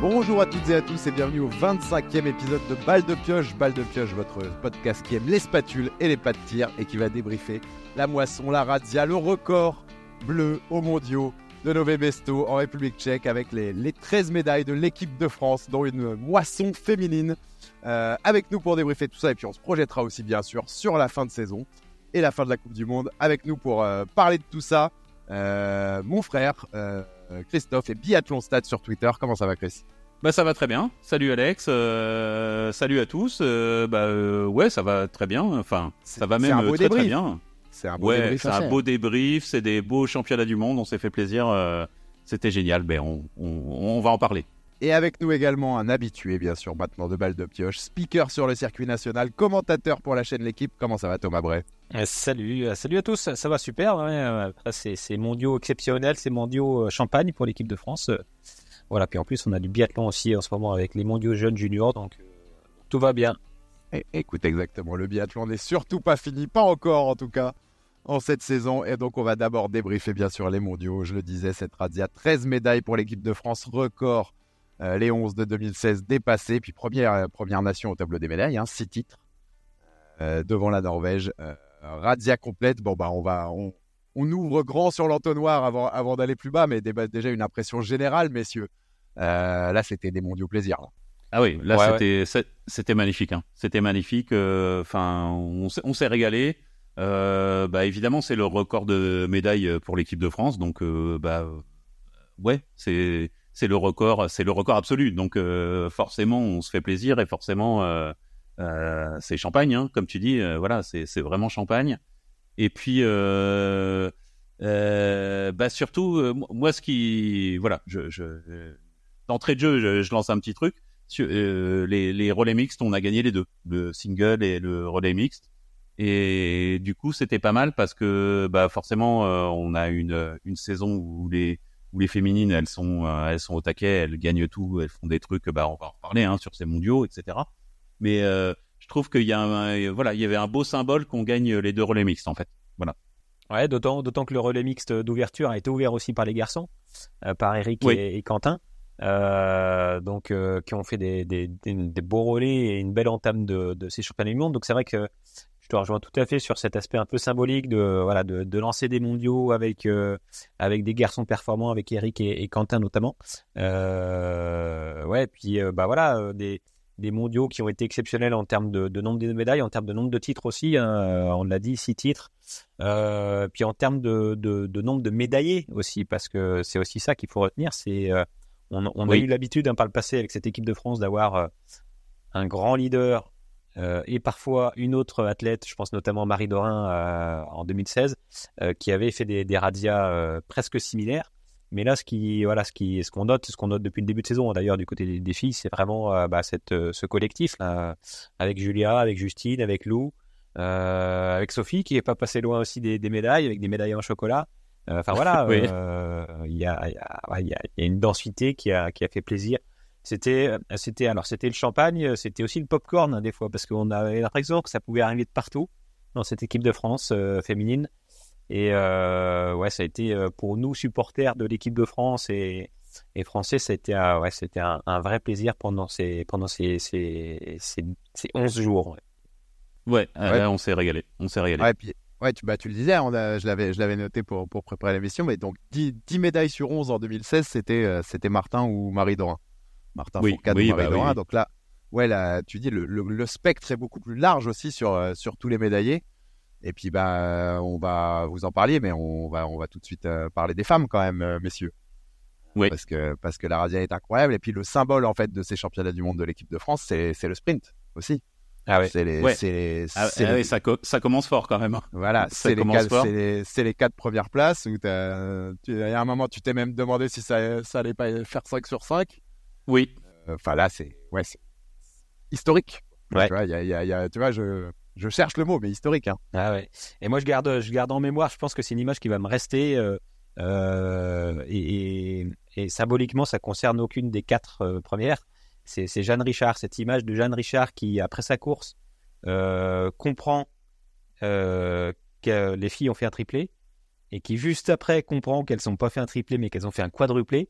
Bonjour à toutes et à tous et bienvenue au 25e épisode de Balle de Pioche. Balle de Pioche, votre podcast qui aime les spatules et les pas de tir et qui va débriefer la moisson, la razzia, le record bleu aux mondiaux de Nové Besto en République tchèque avec les, 13 médailles de l'équipe de France, dont une moisson féminine. Euh, avec nous pour débriefer tout ça et puis on se projettera aussi bien sûr sur la fin de saison et la fin de la Coupe du Monde. Avec nous pour euh, parler de tout ça, euh, mon frère Christophe et Biathlon Stade sur Twitter. Comment ça va Chris? Bah ça va très bien. Salut Alex, salut à tous. bah ouais, ça va très bien. Enfin, ça va même très très bien. C'est un beau débrief. C'est un beau débrief, c'est des beaux championnats du monde, on s'est fait plaisir, euh, c'était génial, ben on, on, va en parler. Et avec nous également un habitué, bien sûr, maintenant de balle de pioche, speaker sur le circuit national, commentateur pour la chaîne L'équipe. Comment ça va, Thomas Bray? Euh, Salut, euh, salut à tous. Ça va super. c'est mondiaux exceptionnels, c'est mondiaux champagne pour l'équipe de France. Voilà. Puis en plus, on a du biathlon aussi en ce moment avec les mondiaux jeunes juniors, donc tout va bien. écoute, exactement. Le biathlon n'est surtout pas fini, pas encore en tout cas en cette saison. Et donc, on va d'abord débriefer, bien sûr, les mondiaux. Je le disais, cette radia, 13 médailles pour l'équipe de France, record. Euh, les 11 de 2016 dépassés. Puis, première, euh, première nation au tableau des médailles, hein, 6 titres euh, devant la Norvège. radia complète. Bon, bah, on va. Ouvre grand sur l'entonnoir avant, avant d'aller plus bas, mais déjà une impression générale, messieurs. là, c'était des mondiaux plaisir. Ah oui, là, c'était magnifique. Hein. C'était magnifique. Enfin, on s'est régalé. Euh, bah évidemment, c'est le record de médailles pour l'équipe de France, donc euh, bah ouais, c'est c'est le record, c'est le record absolu. Donc euh, forcément, on se fait plaisir et forcément, c'est champagne, hein, comme tu dis. voilà, c'est c'est vraiment champagne. Et puis bah surtout, moi, ce qui voilà, je, je d'entrée de jeu, je, lance un petit truc. Sur, les, les relais mixtes, on a gagné les deux, le single et le relais mixte. Et du coup, c'était pas mal parce que bah, forcément, euh, on a une, une saison où les, où les féminines, elles sont, euh, elles sont au taquet, elles gagnent tout, elles font des trucs, bah, on va en reparler hein, sur ces mondiaux, etc. Mais euh, je trouve qu'il y, a un, voilà, il y avait un beau symbole qu'on gagne les deux relais mixtes, en fait. Voilà. Ouais, d'autant, d'autant que le relais mixte d'ouverture a été ouvert aussi par les garçons, par Eric et, Quentin. Euh, donc qui ont fait des, des, des, beaux relais et une belle entame de, de ces championnats du monde. Donc c'est vrai que je te rejoins tout à fait sur cet aspect un peu symbolique de voilà de, de lancer des mondiaux avec euh, avec des garçons performants avec Eric et, Quentin notamment euh, ouais puis euh, bah voilà des des mondiaux qui ont été exceptionnels en termes de, de nombre de médailles en termes de nombre de titres aussi hein, on l'a dit six titres puis en termes de, de, de, nombre de médaillés aussi parce que c'est aussi ça qu'il faut retenir c'est on, on a eu l'habitude hein, par le passé avec cette équipe de France d'avoir un grand leader euh, et parfois une autre athlète, je pense notamment Marie Dorin euh, en 2016, euh, qui avait fait des, des radias presque similaires. Mais là, ce qui, voilà, ce qui, ce qu'on note, ce qu'on note depuis le début de saison, d'ailleurs, du côté des, filles, c'est vraiment bah, cette, ce collectif là, avec Julia, avec Justine, avec Lou, avec Sophie, qui est pas passé loin aussi des, des médailles, avec des médailles en chocolat. Enfin voilà, il y, a, y, a, y, a, une densité qui a, qui a fait plaisir. C'était, euh, c'était alors c'était le champagne, euh, c'était aussi le popcorn hein, des fois parce qu'on avait l'impression que ça pouvait arriver de partout dans cette équipe de France euh, féminine. Et ouais, ça a été pour nous supporters de l'équipe de France et, et français, c'était ouais, c'était un, vrai plaisir pendant ces pendant ces ces, ces, 11 jours. Ouais, on s'est régalé, on s'est régalé. Ouais, puis, ouais tu, bah, tu le disais, on a, je l'avais je l'avais noté pour pour préparer l'émission, mais donc 10, 10, médailles sur 11 en 2016, c'était c'était Martin ou Marie Dorin? Martin oui, Fourcade oui, bah Donc là, ouais, là, tu dis, le, spectre est beaucoup plus large aussi sur, euh, sur tous les médaillés. Et puis, bah, on va vous en parler, mais on va, on va tout de suite euh, parler des femmes quand même, euh, messieurs. Oui. Parce que, parce que la Radia est incroyable. Et puis, le symbole, en fait, de ces championnats du monde de l'équipe de France, c'est le sprint aussi. Ah ouais. C'est les, les, ah, ah ça, ça, commence fort quand même. Hein. Voilà, c'est les, les, les, quatre premières places où il y a un moment, tu t'es même demandé si ça, ça allait pas faire 5 sur 5. Oui. Euh, enfin là, c'est ouais, historique. Ouais. Tu vois, y a, y a, tu vois je, je, cherche le mot, mais historique. Hein. Ah. Et moi, je garde, je garde en mémoire. Je pense que c'est une image qui va me rester. Euh, euh, et, symboliquement, ça concerne aucune des quatre premières. C'est Jeanne Richard, cette image de Jeanne Richard qui, après sa course, comprend que les filles ont fait un triplé et qui juste après comprend qu'elles n'ont pas fait un triplé mais qu'elles ont fait un quadruplé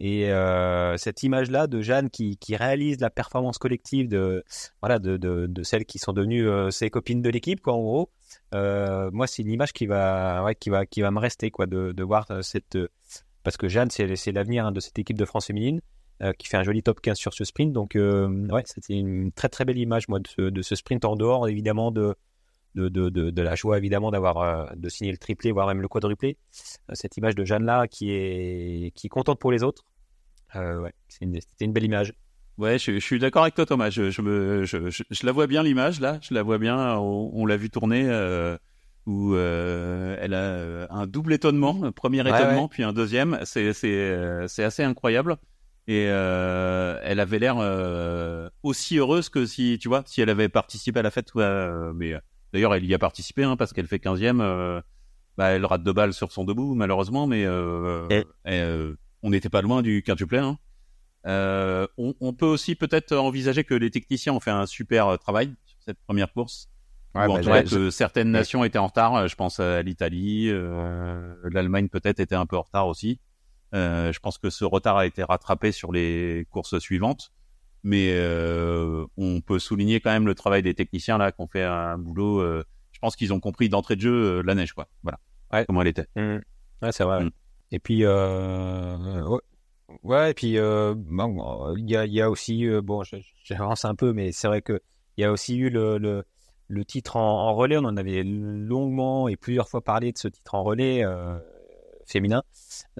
Et euh, cette image-là de Jeanne qui, qui, réalise la performance collective de voilà de, de, de celles qui sont devenues euh, ses copines de l'équipe, quoi, en gros. Euh, moi, c'est une image qui va ouais, qui va qui va me rester, quoi, de, de voir cette parce que Jeanne, c'est l'avenir hein, de cette équipe de France féminine qui fait un joli top 15 sur ce sprint. Donc ouais, c'était une très très belle image, moi, de de ce sprint en dehors, évidemment de de, de, de, de, la joie évidemment d'avoir de signer le triplé, voire même le quadruplé. cette image de Jeanne là qui est qui est contente pour les autres, euh, ouais, c'était une, belle image. Ouais, je, je suis d'accord avec toi, Thomas. Je, je, me, je, je, la vois bien l'image là. Je la vois bien. On, l'a vu tourner euh, où euh, elle a euh, un double étonnement, un premier étonnement puis un deuxième. C'est c'est euh, c'est assez incroyable. Et euh, elle avait l'air aussi heureuse que si tu vois si elle avait participé à la fête. mais d'ailleurs, elle y a participé hein, parce qu'elle fait 15e. bah, elle rate deux balles sur son debout malheureusement, mais elle, on n'était pas loin du quintuplet. Hein. Euh, on, on, peut aussi peut-être envisager que les techniciens ont fait un super euh, travail sur cette première course. Ouais, ou en bah, que certaines nations étaient en retard. Euh, je pense à l'Italie, euh, l'Allemagne peut-être était un peu en retard aussi. Euh, je pense que ce retard a été rattrapé sur les courses suivantes, mais euh, on peut souligner quand même le travail des techniciens là qui ont fait un boulot. je pense qu'ils ont compris d'entrée de jeu la neige quoi. Voilà. Ouais. Comment elle était. Mmh. Ouais, c'est vrai. Mmh. Et puis, euh, ouais. ouais, et puis, euh, bon, il y a, y a aussi, euh, bon, j'avance un peu, mais c'est vrai que il y a aussi eu le, le, le titre en, en, relais. On en avait longuement et plusieurs fois parlé de ce titre en relais euh, féminin.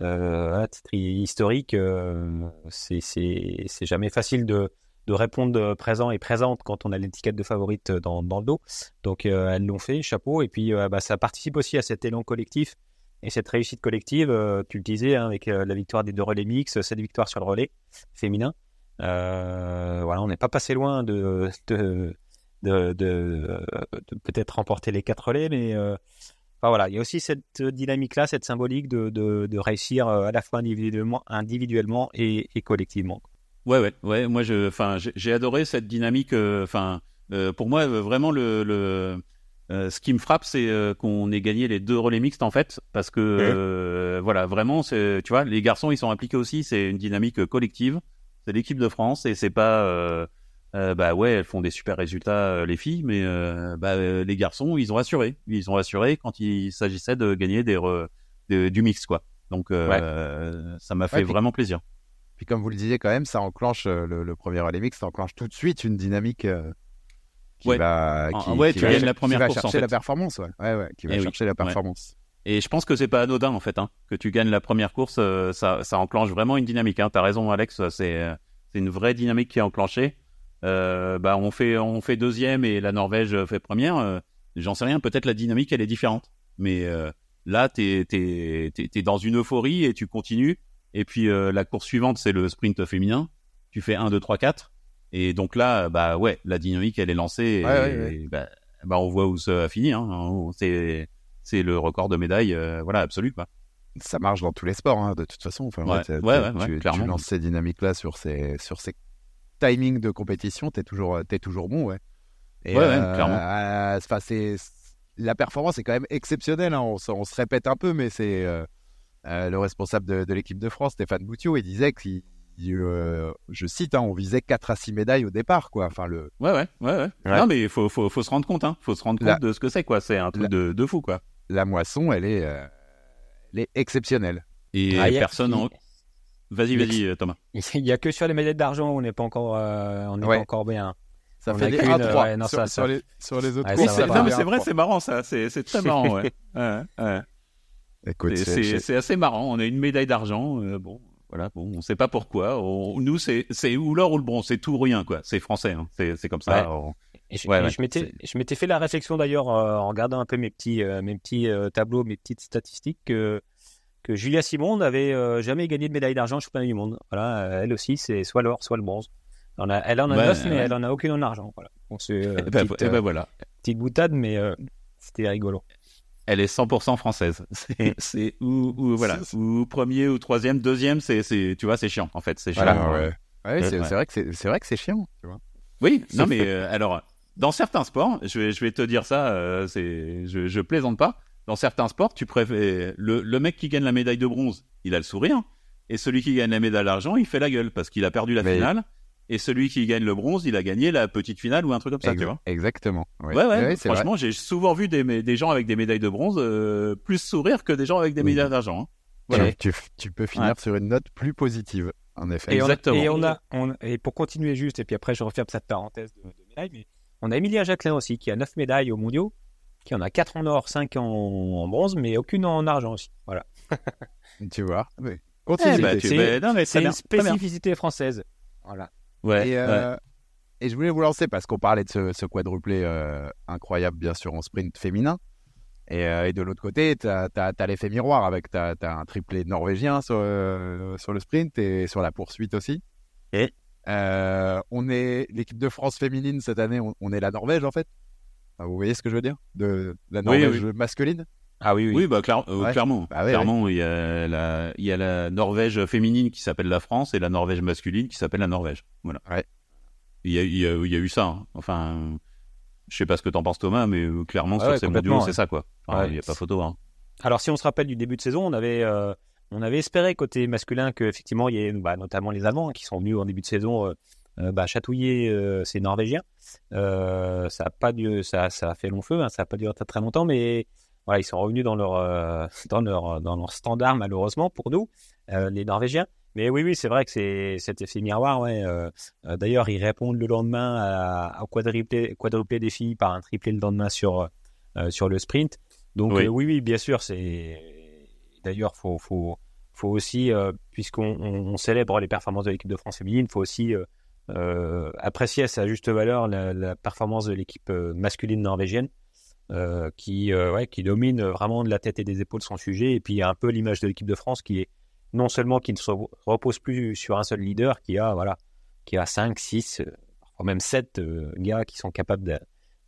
Euh, titre historique, euh, c'est jamais facile de, de répondre présent et présente quand on a l'étiquette de favorite dans, dans le dos. Donc, elles l'ont fait, chapeau. Et puis, bah, ça participe aussi à cet élan collectif et cette réussite collective, euh, tu le disais, hein, avec euh, la victoire des deux relais mix, cette victoire sur le relais féminin, euh, voilà, on n'est pas passé loin de, de, peut-être remporter les quatre relais, mais voilà, il y a aussi cette dynamique-là, cette symbolique de, réussir à la fois individuellement, et collectivement. Ouais, ouais, ouais. Moi, je, enfin, j'ai adoré cette dynamique. Enfin, pour moi, vraiment le, le euh, ce qui me frappe, c'est euh, qu'on ait gagné les deux relais mixtes en fait, parce que euh, voilà, vraiment, c'est, tu vois, les garçons ils sont impliqués aussi. C'est une dynamique collective. C'est l'équipe de France et c'est pas, bah ouais, elles font des super résultats les filles, mais bah, les garçons ils ont assuré, ils ont assuré quand il s'agissait de gagner des, du mix quoi. Donc ça m'a fait vraiment plaisir. Puis comme vous le disiez quand même, ça enclenche le, premier relais mixte, ça enclenche tout de suite une dynamique qui ouais. va, qui, ouais, tu gagnes la première qui va course, chercher en fait. la performance, ouais, ouais, ouais qui va Et chercher oui. la performance. Et je pense que c'est pas anodin en fait, hein, que tu gagnes la première course, euh, ça, ça enclenche vraiment une dynamique. Hein. T'as raison, Alex, c'est euh, c'est une vraie dynamique qui est enclenchée. Euh, bah on fait on fait deuxième et la Norvège fait première. Euh, J'en sais rien, peut-être la dynamique elle est différente, mais euh, là t'es t'es t'es dans une euphorie et tu continues. Et puis euh, la course suivante c'est le sprint féminin. Tu fais 1, 2, 3, 4 et donc là, bah ouais, la dynamique elle est lancée. Et, ouais, ouais, ouais. Bah, bah, on voit où ça a fini. Hein. C'est c'est le record de médaille, euh, voilà, absolu quoi. Ça marche dans tous les sports, hein, de toute façon. Enfin, tu, tu, lances ces dynamiques-là sur ces sur ces timings de compétition, t'es toujours t'es toujours bon, ouais. Et ouais, euh, clairement. Euh, c'est la performance est quand même exceptionnelle. Hein. On, on, se répète un peu, mais c'est euh, le responsable de, de l'équipe de France, Stéphane Boutiot, il disait qu'il euh, je cite, hein, on visait 4 à 6 médailles au départ, quoi. Enfin, le... Ouais, ouais, ouais, ouais. ouais. Non, mais il faut, faut, faut, se rendre compte, hein. Faut se rendre compte la... de ce que c'est, quoi. C'est un truc la... de, de, fou, quoi. La moisson, elle est, euh, elle est exceptionnelle. Et ah, personne en... Vas-y, vas-y, Thomas. Il n'y a que sur les médailles d'argent où on n'est pas encore, euh, on n'est ouais. pas encore bien. Ça on fait des 1 3 ouais, non, sur, ça, sur, Les, sur, les, autres. C'est vrai, c'est marrant, ça. C'est très marrant, ouais. c'est assez marrant. On a une médaille d'argent. Euh, bon, voilà, bon, on sait pas pourquoi. On, nous, c'est, c'est ou l'or ou le bronze, c'est tout ou rien, quoi. C'est français, hein. c'est, c'est comme ça. Ouais. On... Et je, ouais, et je m'étais, je m'étais fait la réflexion d'ailleurs euh, en regardant un peu mes petits, euh, mes petits euh, tableaux, mes petites statistiques que que Julia Simon n'avait euh, jamais gagné de médaille d'argent au championnat du monde. Voilà, euh, elle aussi, c'est soit l'or, soit le bronze. On a, elle en a neuf, mais elle en a aucune en argent. Voilà. Bon, c'est et ben, petite, et ben voilà. petite boutade, mais c'était rigolo elle est 100% française. C'est ou, ou voilà, ou premier ou troisième, deuxième, c'est tu vois, c'est chiant en fait, c'est chiant. Voilà, ouais. ouais c'est ouais. vrai que c'est vrai que c'est chiant, tu vois. Oui, non mais euh, alors dans certains sports, je vais je vais te dire ça, euh, c'est je, je plaisante pas. Dans certains sports, tu préfères le, le mec qui gagne la médaille de bronze, il a le sourire. et celui qui gagne la médaille d'argent, il fait la gueule parce qu'il a perdu la finale. Et celui qui gagne le bronze, il a gagné la petite finale ou un truc comme ça, tu vois. Exactement. Ouais, ouais. franchement, j'ai souvent vu des, des, gens avec des médailles de bronze euh, plus sourire que des gens avec des médailles d'argent. Hein. Voilà. Tu, tu, peux finir sur une note plus positive, en effet. Et Exactement. et, on a, et pour continuer juste, et puis après je referme cette parenthèse de, médailles, mais on a Emilia Jacquelin aussi, qui a 9 médailles aux mondiaux, qui en a 4 en or, 5 en, bronze, mais aucune en argent aussi. Voilà. tu vois. Continue. Eh bah, c'est une spécificité française. Voilà. Ouais et, et, je voulais vous lancer parce qu'on parlait de ce, ce quadruplé euh, incroyable, bien sûr, en sprint féminin. Et, euh, et de l'autre côté, tu as, as, l'effet miroir avec as, un triplé norvégien sur, euh, sur, le sprint et sur la poursuite aussi. Et on est l'équipe de France féminine cette année, on, est la Norvège en fait. vous voyez ce que je veux dire? De la Norvège masculine ah oui, oui. oui bah, clairement. Bah clairement, Il, y a la, il y a la Norvège féminine qui s'appelle la France et la Norvège masculine qui s'appelle la Norvège. Voilà. Il, y a, il, y a, il y a eu ça. Hein. Enfin, je sais pas ce que t'en penses Thomas, mais euh, clairement sur ces mondiaux, c'est ça quoi. il n'y a pas photo. Hein. Alors si on se rappelle du début de saison, on avait, euh, on avait espéré côté masculin qu'effectivement il y ait bah, notamment les Allemands qui sont venus en début de saison euh, bah, chatouiller ces Norvégiens. ça a pas dû, ça, ça a fait long feu, hein, ça a pas duré très, très longtemps, mais ils sont revenus dans leur, euh, dans leur, dans leur standard, malheureusement, pour nous, euh, les Norvégiens. Mais oui, oui, c'est vrai que c'est cet effet miroir. Ouais. Euh, d'ailleurs, ils répondent le lendemain à, au quadruplé, quadruplé des filles par un triplé le lendemain sur, sur le sprint. Donc oui, oui, bien sûr. D'ailleurs, faut, faut, faut aussi, puisqu'on on, célèbre les performances de l'équipe de France féminine, faut aussi apprécier à sa juste valeur la, la performance de l'équipe masculine norvégienne. Euh, qui, euh, ouais, qui domine vraiment de la tête et des épaules son sujet. Et puis il y a un peu l'image de l'équipe de France qui est non seulement qui ne se repose plus sur un seul leader, qui a voilà, qui a 5, 6, euh, parfois même 7 gars qui sont capables de,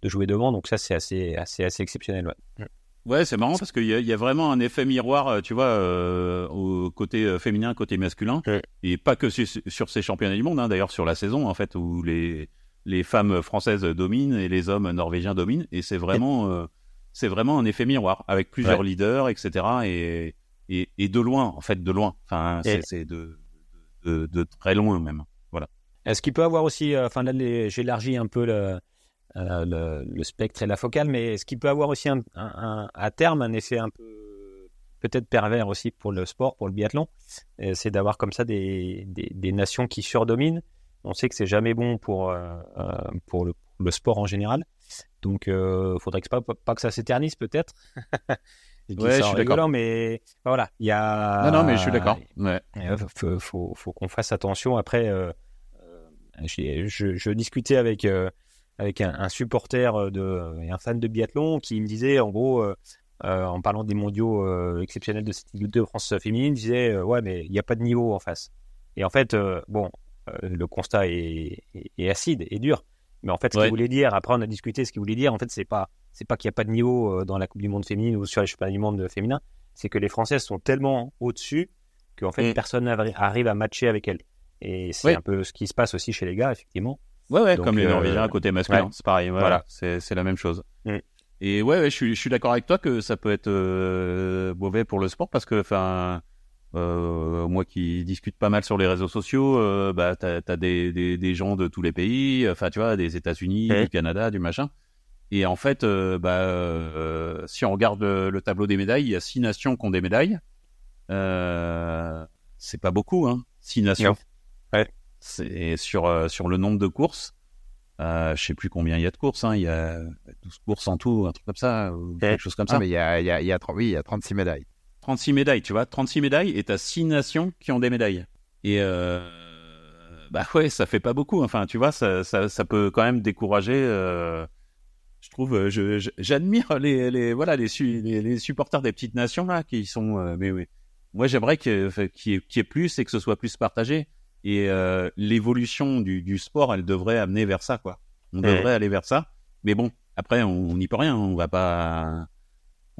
de, jouer devant. Donc ça c'est assez, assez, assez exceptionnel. Ouais. Ouais, c'est marrant parce qu'il y, y, a vraiment un effet miroir, tu vois, euh, au côté féminin, côté masculin, et pas que sur, sur ces championnats du monde, hein, d'ailleurs sur la saison en fait où les les femmes françaises dominent et les hommes norvégiens dominent. Et c'est vraiment, euh, c'est vraiment un effet miroir avec plusieurs leaders, etc. Et, et, et, de loin, en fait, de loin. Enfin, c'est de, de, de, très loin même. Voilà. Est-ce qu'il peut avoir aussi, euh, enfin là, j'élargis un peu le, euh, le, le, spectre et la focale, mais est-ce qu'il peut avoir aussi un, un, à terme un effet un peu peut-être pervers aussi pour le sport, pour le biathlon, c'est d'avoir comme ça des, des, des, nations qui surdominent on sait que c'est jamais bon pour, euh, euh, pour le, le, sport en général. Donc, il euh, faudrait que pas, pas que ça s'éternise peut-être. ouais, je suis d'accord. Mais voilà, il y a. Non, non, mais je suis d'accord. Ouais. Faut, faut, faut qu'on fasse attention. Après, je, je, discutais avec avec un, un, supporter de et un fan de biathlon qui me disait en gros. en parlant des mondiaux exceptionnels de cette équipe de France féminine, disait ouais mais il n'y a pas de niveau en face. Et en fait, bon, le constat est, acide et dur. Mais en fait, ce qu'il voulait dire, après on a discuté, ce qu'il voulait dire, en fait, c'est pas, c'est pas qu'il n'y a pas de niveau euh, dans la Coupe du Monde féminine ou sur les championnats du monde féminin, c'est que les Françaises sont tellement au-dessus qu'en fait, mm. personne n'arrive à matcher avec elles. Et c'est un peu ce qui se passe aussi chez les gars, effectivement. Ouais, ouais, comme les euh, Norvégiens à côté masculin, c'est pareil. Voilà, c'est la même chose. Mm. Et ouais, je suis, je suis d'accord avec toi que ça peut être mauvais pour le sport parce que, enfin, euh, moi qui discute pas mal sur les réseaux sociaux, euh, bah t'as as des, des, des, gens de tous les pays, enfin tu vois, des États-Unis, du Canada, du machin. Et en fait, euh, bah euh, si on regarde le, tableau des médailles, il y a six nations qui ont des médailles. Euh, c'est pas beaucoup, hein, six nations. Ouais. C'est sur sur le nombre de courses. Euh, je sais plus combien il y a de courses, hein. il y a 12 courses en tout, un truc comme ça, ou quelque chose comme ça. mais il y a, il y a, il y a, oui, il y a 36 médailles. 36 médailles, tu vois, 36 médailles et t'as 6 nations qui ont des médailles. Et euh, bah ouais, ça fait pas beaucoup. Enfin, tu vois, ça, ça, ça peut quand même décourager. Euh, je trouve, euh, j'admire les, les, voilà, les, les, supporters des petites nations là qui sont. Euh, mais oui, moi j'aimerais qu'il y, ait, ait plus et que ce soit plus partagé. Et euh, l'évolution du, du sport, elle devrait amener vers ça, quoi. On devrait aller vers ça. Mais bon, après, on n'y peut rien. On va pas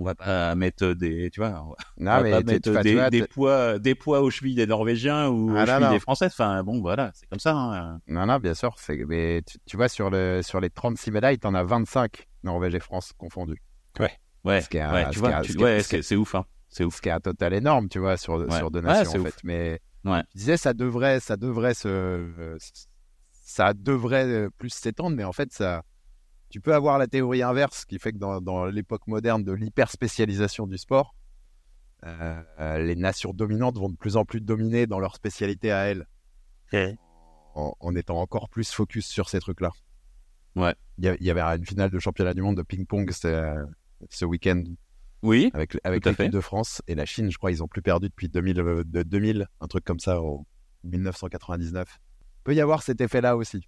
on va pas mettre des, tu vois, on va, pas mettre des, des, poids, des poids aux chevilles des Norvégiens ou ah, aux chevilles des Français. Enfin, bon, voilà, c'est comme ça. Hein. Non, non, bien sûr. Mais tu, vois, sur, le, sur les 36 médailles, en as 25 Norvège et France confondus. Ouais. Ouais. ouais, tu vois, ouais, c'est ouf, hein. C'est ouf. Ce qui est un total énorme, tu vois, sur, sur deux nations, en fait. Mais ouais. je disais, ça devrait, ça devrait se. ça devrait plus s'étendre, mais en fait, ça. Tu peux avoir la théorie inverse qui fait que dans, dans l'époque moderne de l'hyper-spécialisation du sport, euh, les nations dominantes vont de plus en plus dominer dans leur spécialité à elles. En, en, étant encore plus focus sur ces trucs-là. Ouais. Il y, y, avait une finale de championnat du monde de ping-pong ce week-end. Oui. Avec, avec l'équipe de France et la Chine, je crois, ils ont plus perdu depuis 2000, de 2000 un truc comme ça, en 1999. Peut y avoir cet effet-là aussi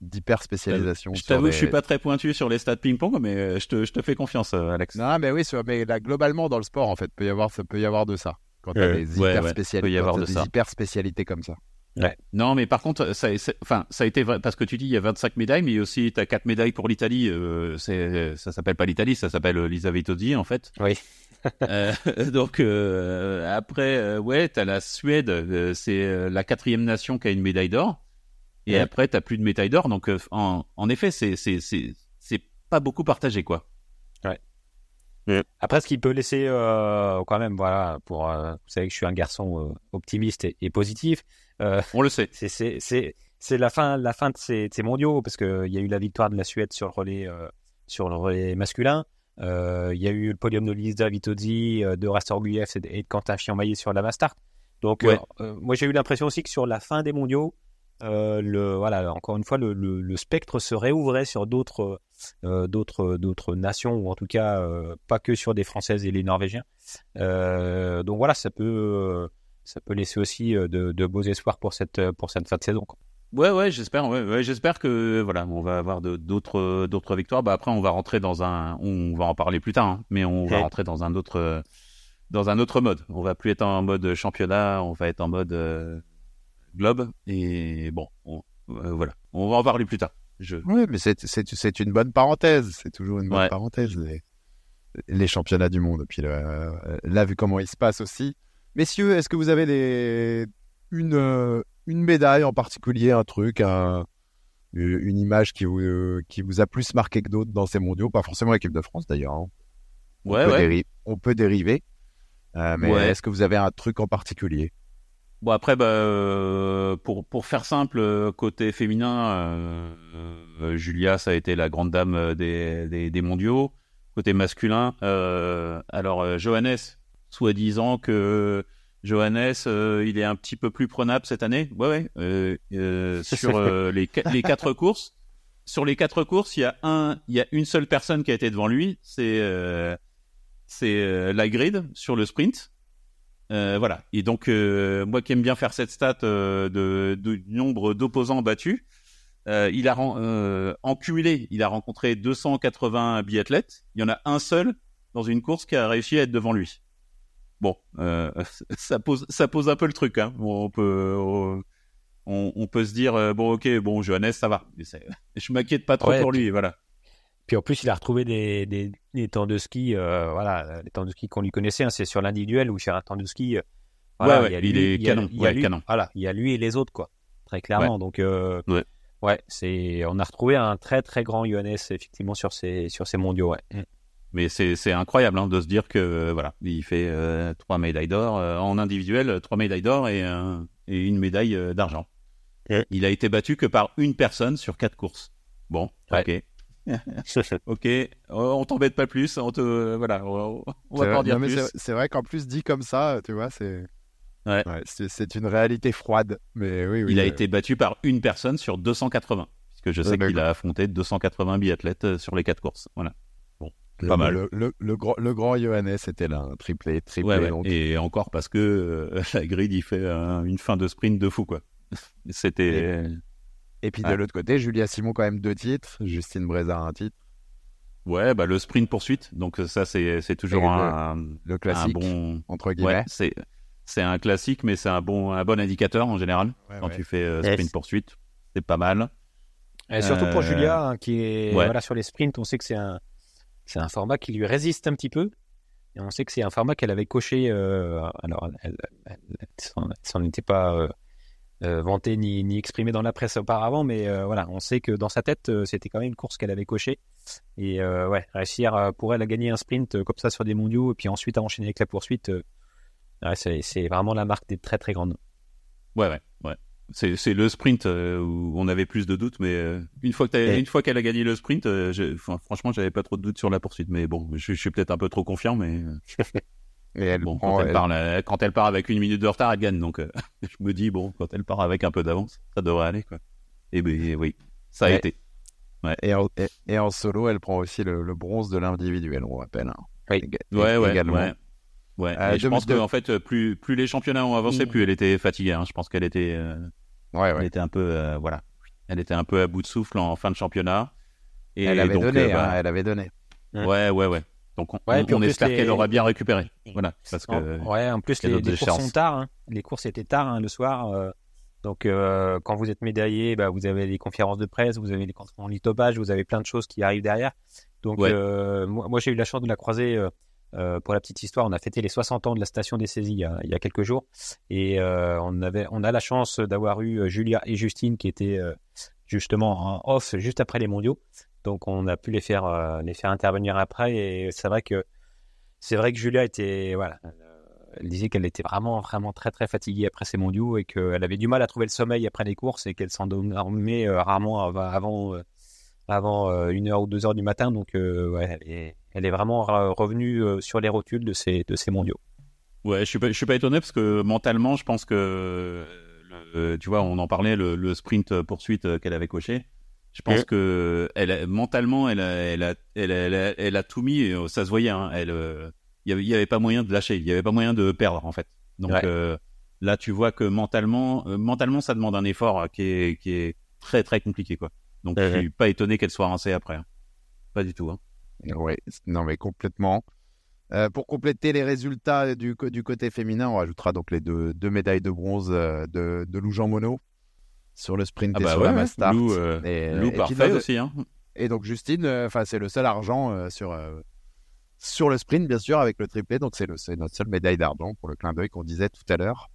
d'hyper spécialisation. Je t'avoue, les... je suis pas très pointu sur les stats ping-pong, mais je te, je te, fais confiance, Alex. Non, mais oui, mais là, globalement dans le sport, en fait, peut y avoir, ça peut y avoir de ça. Quand tu as des ouais, hyper ouais, spécialités, y avoir de des ça. hyper spécialités comme ça. Ouais. Non, mais par contre, ça, enfin, ça a été vrai, parce que tu dis il y a 25 médailles, mais aussi tu as 4 médailles pour l'Italie. Euh, ça s'appelle pas l'Italie, ça s'appelle Lisa Vitozzi en fait. Oui. euh, donc euh, après, euh, ouais, t'as la Suède, euh, c'est la quatrième nation qui a une médaille d'or. Et ouais. après, t'as plus de médailles d'or. Donc en, en effet, c'est, c'est, c'est, c'est pas beaucoup partagé quoi. Ouais. Après, ce qui peut laisser euh, quand même, voilà, pour euh, vous savez que je suis un garçon euh, optimiste et, et positif. euh, On le sait. C'est c'est c'est c'est la fin la fin de ces, de ces mondiaux parce que il y a eu la victoire de la Suède sur le relais euh, sur le relais masculin. Euh, Il y a eu le podium de Lisa Vitozzi, euh, de Rastor Guyev et de Quentin Chiambaillé sur la Mastart. Donc Ouais. euh, moi j'ai eu l'impression aussi que sur la fin des mondiaux, euh, le voilà encore une fois le, le, le spectre se réouvrait sur d'autres euh, d'autres d'autres nations ou en tout cas euh, pas que sur des Françaises et les Norvégiens. Euh, donc voilà ça peut euh, ça peut laisser aussi euh, de, de beaux espoirs pour cette pour cette fin de saison. Quoi. Ouais, ouais, j'espère. Ouais, ouais, j'espère que voilà, on va avoir d'autres d'autres victoires. Bah après, on va rentrer dans un, on va en parler plus tard, hein, mais on va rentrer dans un autre dans un autre mode. On va plus être en mode championnat, on va être en mode euh, globe. Et bon, on- euh, voilà, on va en parler plus tard. Je... Oui, mais c'est, une bonne parenthèse. C'est toujours une bonne Ouais. parenthèse, les, les championnats du monde. Puis euh, là, vu comment il se passe aussi. Messieurs, est-ce que vous avez des, une, euh, une médaille en particulier, un truc, un- une image qui vous, qui vous a plus marqué que d'autres dans ces mondiaux? Pas forcément l'équipe de France d'ailleurs. hein. On, Ouais, ouais. on peut dériver. Euh, mais Ouais. est-ce que vous avez un truc en particulier? Bon après, bah, euh, pour pour faire simple, euh, côté féminin, euh, euh, Julia, ça a été la grande dame euh, des des, des mondiaux. Côté masculin, euh, alors Johannes, soi-disant que Johannes, euh, il est un petit peu plus prenable cette année. Ouais, ouais. euh, euh, sur les les quatre courses, sur les quatre courses, il y a un, il y a une seule personne qui a été devant lui, c'est euh, c'est la grid sur le sprint. Euh, voilà. Et donc, euh, moi qui aime bien faire cette stat euh, de, de- du nombre d'opposants battus, euh, il a euh, en cumulé, il a rencontré 280 biathlètes. Il y en a un seul dans une course qui a réussi à être devant lui. Bon, euh, ça pose ça pose un peu le truc. Hein. Bon, on peut on, on peut se dire euh, bon ok bon Johannes ça va. Je m'inquiète pas trop Ouais, pour lui. Voilà. Puis en plus, il a retrouvé des, des, des temps de ski, euh, voilà, les temps de ski qu'on lui connaissait, hein, c'est sur l'individuel ou sur un temps de ski. euh, voilà, Ouais, ouais, il est il y a- canon, il y a ouais, lui- canon. Voilà, il y a lui et les autres, quoi, très clairement. Donc, euh, Ouais. ouais, c'est, on a retrouvé un très très grand Johannes effectivement sur ces sur ces mondiaux. Ouais. Mm. Mais c'est c'est incroyable hein, de se dire que euh, voilà, il fait trois médailles d'or en individuel, trois médailles d'or et, et une médaille d'argent. Ouais. Il a été battu que par une personne sur quatre courses. Bon, ok, ok, on t'embête pas plus, on te voilà, on, va pas vrai- en dire non, mais plus. c'est, vrai qu'en plus, dit comme ça, tu vois, c'est. Ouais. c'est, c'est une réalité froide. Mais oui, oui. il a euh, été battu par une personne sur 280, puisque je sais Ouais, qu'il a affronté 280 biathlètes euh, sur les quatre courses. Voilà. le, pas mal. Le, le, le grand, le grand Johannes était là, un triplé, triplé. Ouais, ouais. donc. Et encore parce que euh, la grid il fait une fin de sprint de fou quoi. C'était Et puis de Ouais. l'autre côté, Julia Simon, quand même deux titres. Justine Breza, un titre. Ouais, bah le sprint poursuite. Donc ça c'est c'est toujours Et le- un, Le un classique, bon entre ouais, guillemets. c'est c'est un classique mais c'est un bon un bon indicateur en général Ouais, quand ouais. tu fais euh, Yes. sprint poursuite. C'est pas mal. Et surtout pour Euh, Julia, hein, qui est ouais. voilà sur les sprints, on sait que c'est un c'est un format qui lui résiste un petit peu. Et on sait que c'est un format qu'elle avait coché. euh, alors, elle, elle, elle- elle s'en- elle s'en était pas euh, vanté ni, ni exprimé dans la presse auparavant, mais voilà, on sait que dans sa tête, c'était quand même une course qu'elle avait cochée. Et ouais, réussir pour elle à gagner un sprint comme ça sur des mondiaux, et puis ensuite à enchaîner avec la poursuite, c'est vraiment la marque des très très grandes. Ouais, ouais, ouais. C'est le sprint où on avait plus de doutes, mais une fois qu'elle a gagné le sprint, franchement, j'avais pas trop de doutes sur la poursuite. Mais bon, je, je suis peut-être un peu trop confiant, mais elle bon, quand, elle, Part, quand elle part avec une minute de retard, elle gagne. Donc, euh, je me dis, bon, quand elle part avec un peu d'avance, ça devrait aller. Quoi. Et ben, oui, ça a été. Ouais. Et, en, et, en, solo, elle prend aussi le, bronze de l'individuel, on rappelle. Hein. Oui. Ouais, ouais, également. ouais. Ouais. Euh, je pense que en fait, plus plus les championnats ont avancé, plus elle était fatiguée. Hein. Je pense qu'elle était, euh, ouais, ouais. elle était un peu, euh, voilà, elle était un peu à bout de souffle en, fin de championnat. Et elle avait donné, hein, elle avait donné. Ouais, ouais, ouais. Donc on, on espère qu'elle aura bien récupéré. Voilà, parce que en, ouais, en plus les, les courses sont tard. Hein. Les courses étaient tard hein, le soir. Euh, donc euh, quand vous êtes médaillé, bah, vous avez les conférences de presse, vous avez les comptes rendus topage, vous avez plein de choses qui arrivent derrière. Donc euh, moi, moi j'ai eu la chance de la croiser. Pour la petite histoire, on a fêté les 60 ans de la station des saisies il y a, il y a quelques jours et on avait, on a la chance d'avoir eu Julia et Justine qui étaient justement en off juste après les mondiaux. Donc on a pu les faire euh, les faire intervenir après et c'est vrai que c'est vrai que Julia était voilà elle disait qu'elle était vraiment vraiment très très fatiguée après ses mondiaux et qu'elle avait du mal à trouver le sommeil après les courses et qu'elle s'endormait euh, rarement avant euh, avant une heure ou deux heures du matin donc elle est, vraiment revenue sur les rotules de ces de ces mondiaux. Ouais, je suis je suis pas étonné parce que mentalement je pense que tu vois on en parlait le sprint poursuite qu'elle avait coché je pense que elle, mentalement, elle a, elle, a, elle, a, elle, a, tout mis, et euh, ça se voyait. Hein, elle, euh, il n'y avait, pas moyen de lâcher, il n'y avait pas moyen de perdre en fait. Donc euh, là, tu vois que mentalement, mentalement, ça demande un effort qui est, qui est très très compliqué quoi. Donc je suis pas étonné qu'elle soit rincée après. Hein. Pas du tout. Hein. Ouais, non mais complètement. pour compléter les résultats du, du côté féminin, on rajoutera donc les deux, deux médailles de bronze de, de Lou Jean Monod sur le sprint ah et bah sur la mass start. Lou, euh, et, Lou parfait aussi. Hein. Et donc Justine, euh, enfin c'est le seul argent euh, sur sur le sprint bien sûr avec le triplé. Donc c'est notre seule médaille d'argent pour le clin d'œil qu'on disait tout à l'heure.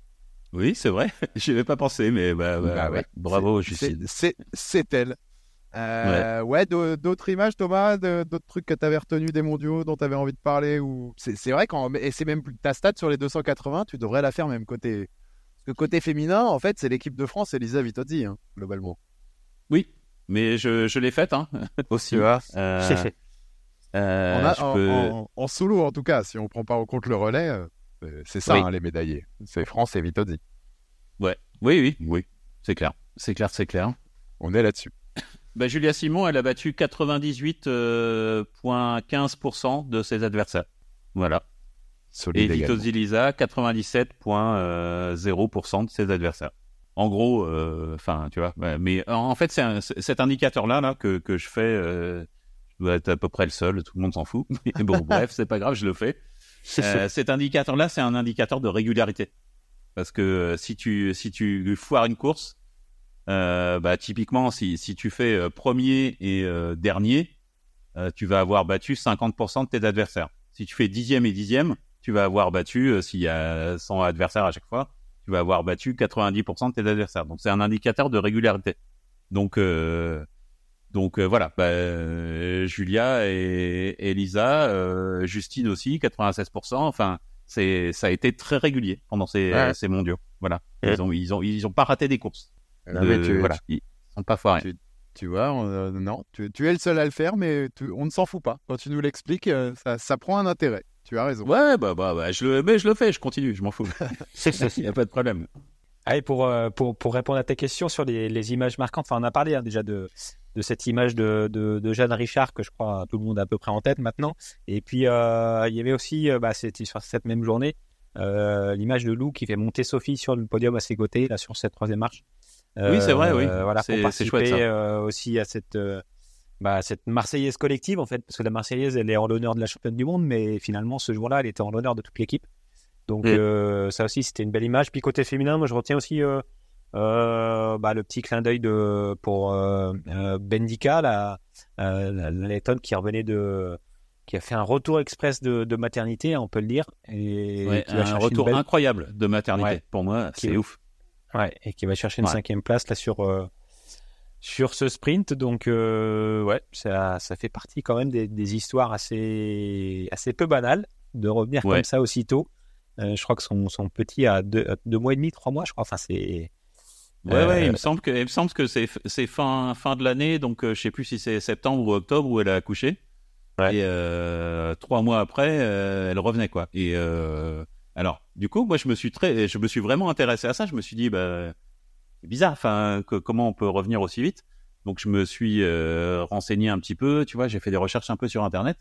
Oui, c'est vrai. Je avais pas pensé, mais bah, bah, bah bravo Justine. C'est elle. ouais, d'autres images, Thomas, d'autres trucs que tu avais retenus des mondiaux dont tu avais envie de parler ou c'est vrai quand et c'est même ta stat sur les 280, tu devrais la faire même côté parce que côté féminin, en fait, c'est l'équipe de France Elisa Vitozzi, hein, globalement. Oui, mais je, je l'ai faite hein, aussi. Euh, euh, en, en, solo, en tout cas, si on prend pas en compte le relais, euh, c'est ça hein, les médaillés. C'est France et Vitozzi. Ouais, oui, oui, oui, c'est clair. C'est clair, c'est clair. On est là-dessus. Bah, Julia Simon, elle a battu 98,15% de ses adversaires. Voilà et Vito Ziliza 97,0% de ses adversaires. En gros, euh, enfin, tu vois. Mais en fait, c'est cet indicateur-là là, que, que je fais. Euh, je dois être à peu près le seul. Tout le monde s'en fout. Mais bon, bref, c'est pas grave, je le fais. Euh, cet indicateur-là, c'est un indicateur de régularité. Parce que si tu si tu foires une course, bah typiquement, si si tu fais premier et dernier, tu vas avoir battu 50% de tes adversaires. Si tu fais dixième et dixième, tu vas avoir battu, euh, s'il y a 100 adversaires à chaque fois, tu vas avoir battu 90% de tes adversaires. Donc c'est un indicateur de régularité. Donc euh, donc euh, voilà, bah, Julia et, Elisa, Justine aussi, 96%. Enfin, c'est ça a été très régulier pendant ces, ces mondiaux. Voilà, ils ont ils ont ils ont pas raté des courses. tu, voilà, ils sont pas foirés. Tu, vois, non, tu, tu, es le seul à le faire, mais on ne s'en fout pas. Quand tu nous l'expliques, ça, ça prend un intérêt. Tu as raison. Ouais, bah, bah, bah je, le, mais je le fais, je continue, je m'en fous. Il n'y a pas de problème. Allez, pour, euh, pour, pour répondre à ta question sur les, les images marquantes, enfin, on a parlé hein, déjà de, de cette image de, de, de, Jeanne Richard que je crois tout le monde a à peu près en tête maintenant. Et puis, euh, il y avait aussi, euh, bah, c'était sur cette même journée, euh, l'image de Lou qui fait monter Sophie sur le podium à ses côtés, là, sur cette troisième marche. oui, c'est vrai, oui. Voilà, c'est chouette, ça. aussi à cette bah, cette Marseillaise collective, en fait, parce que la Marseillaise, elle est en l'honneur de la championne du monde, mais finalement, ce jour-là, elle était en l'honneur de toute l'équipe. Donc, mm. euh, ça aussi, c'était une belle image. Puis, côté féminin, moi, je retiens aussi euh, euh, bah, le petit clin d'œil de, pour Bendika, la, la, la qui revenait de qui a fait un retour express de, de maternité, on peut le dire. Et un retour incroyable de maternité. Pour moi, c'est ouf. Ouais, et qui va chercher une cinquième place là sur sur ce sprint. Donc ouais, ça ça fait partie quand même des, des histoires assez assez peu banales de revenir comme ça aussitôt. je crois que son, son petit a deux, deux mois et demi, trois mois, je crois. Enfin, c'est Ouais, ouais, il me semble que, il me semble que c'est, c'est fin, fin de l'année, donc euh, je sais plus si c'est septembre ou octobre où elle a accouché. Ouais. Et euh, trois mois après, euh, elle revenait quoi. Et euh, alors, du coup, moi, je me suis très, je me suis vraiment intéressé à ça. Je me suis dit, bah, bizarre, enfin, que, comment on peut revenir aussi vite. Donc, je me suis euh, renseigné un petit peu. Tu vois, j'ai fait des recherches un peu sur Internet.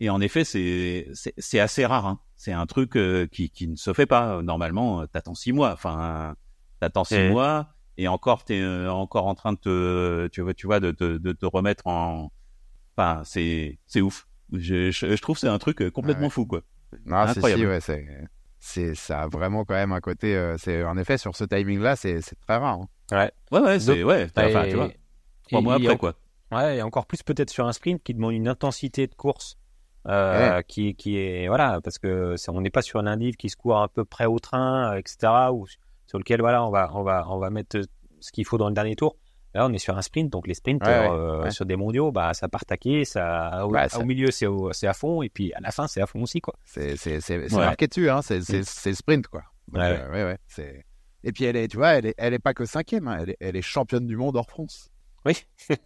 Et en effet, c'est, assez rare. Hein. C'est un truc qui, qui ne se fait pas normalement. T'attends six mois. Enfin T'attends six mois et encore t'es euh, encore en train de te, tu vois, tu vois, de, de, de te remettre en. Enfin, c'est c'est ouf. Je, je, trouve c'est un truc euh, complètement fou quoi. Non, c'est si, ouais, c'est c'est ça a vraiment quand même un côté. Euh, c'est en effet sur ce timing là, c'est c'est très rare. Hein. Ouais. Ouais, ouais, c'est ouais. Enfin, tu vois. Trois mois après quoi. Ouais, et encore plus peut-être sur un sprint qui demande une intensité de course. Euh, qui, qui est voilà parce que on n'est pas sur un livre qui se court à peu près au train etc ou sur lequel voilà, on va, on va, on va mettre ce qu'il faut dans le dernier tour. Là, on est sur un sprint, donc les sprints euh, sur des mondiaux, bah, ça part taquer, ça, au, milieu, c'est à fond, et puis à la fin, c'est à fond aussi, quoi. C'est marqué dessus, hein, c'est mm. sprint, quoi. Euh, ouais, ouais, c'est. Et puis elle est, tu vois, elle est, elle est pas que cinquième, hein, elle, est, elle est championne du monde hors France. Oui.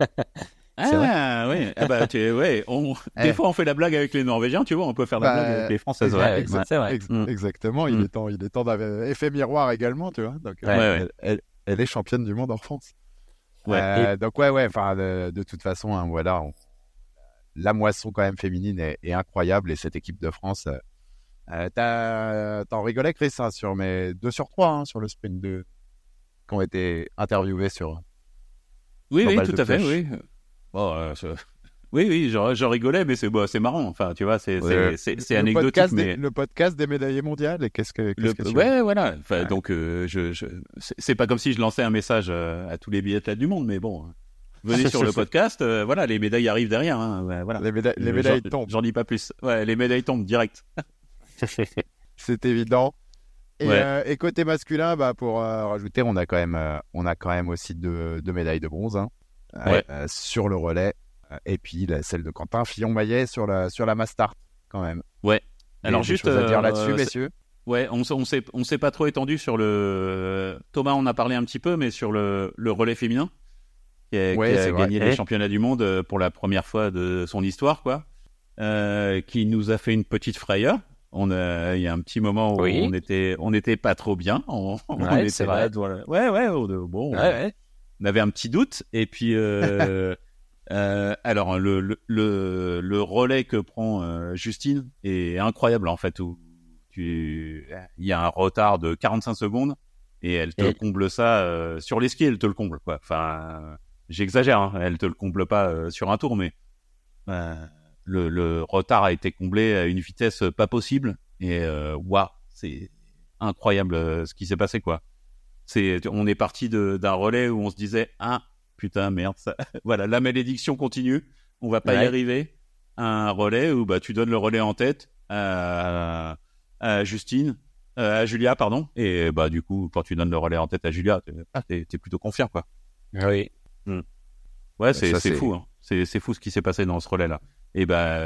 Ah oui, ah bah, tu, ouais, on, des fois on fait la blague avec les Norvégiens, tu vois, on peut faire la bah, blague avec les Françaises. Ouais, c'est vrai. Mm. Exactement, il mm. est temps, il est temps d'avoir effet miroir également, tu vois. Donc, euh, elle, elle, est championne du monde en France. Ouais. Euh, donc ouais, ouais, enfin de, toute façon, hein, voilà, la moisson quand même féminine est, incroyable et cette équipe de France. Euh, euh T'en rigolais, Chris, hein, sur mes 2 sur 3 hein, sur le sprint 2 qui ont été interviewés sur. Oui, oui, tout à fait, oui. Bon, euh, oui, oui, j'en rigolais, mais c'est bon, c'est marrant. Enfin, tu vois, c'est c'est anecdotique. mais... le podcast des médaillés mondiales, qu'est-ce que, qu que Ouais, voilà. Enfin, Donc, euh, je, je... c'est pas comme si je lançais un message euh, à tous les billets du monde, mais bon. Venez sur le podcast, voilà, les médailles arrivent derrière. Hein, voilà. Les, médailles, les médailles tombent. J'en dis pas plus. Ouais, les médailles tombent direct. c'est évident. Et, et, côté masculin, bah, pour rajouter, on a quand même, on a quand même aussi deux, deux médailles de bronze. Hein. Euh, sur le relais. Euh, et puis celle de Quentin Fillon-Maillet sur la, sur la Mastart, quand même. Ouais. Alors, juste. à dire là-dessus, euh, messieurs Ouais, on on s'est on s'est pas trop étendu sur le Thomas on a parlé un petit peu mais sur le, le relais féminin qui a, gagné les championnats du monde pour la première fois de son histoire quoi. Euh, qui nous a fait une petite frayeur. On a il y a un petit moment où on était on était pas trop bien. On, ouais, c'est vrai. Ouais ouais, bon. Ouais, on avait un petit doute. Et puis, euh, euh, alors, le, le, le, relais que prend euh, Justine est incroyable, en fait, où tu, il y a un retard de 45 secondes et elle te comble ça sur les skis, elle te le comble, quoi. Enfin, j'exagère, hein, elle te le comble pas sur un tour, mais le, le, retard a été comblé à une vitesse pas possible. Et waouh, c'est incroyable ce qui s'est passé, quoi. C'est, on est parti d'un relais où on se disait ah putain merde, ça... voilà la malédiction continue, on va pas y arriver. Un relais où bah tu donnes le relais en tête à, à Justine, euh, à Julia pardon, et bah du coup quand tu donnes le relais en tête à Julia, t'es ah, es, plutôt confiant quoi. Ah oui. Hmm. Ouais c'est fou, hein. c'est fou ce qui s'est passé dans ce relais là. Et bah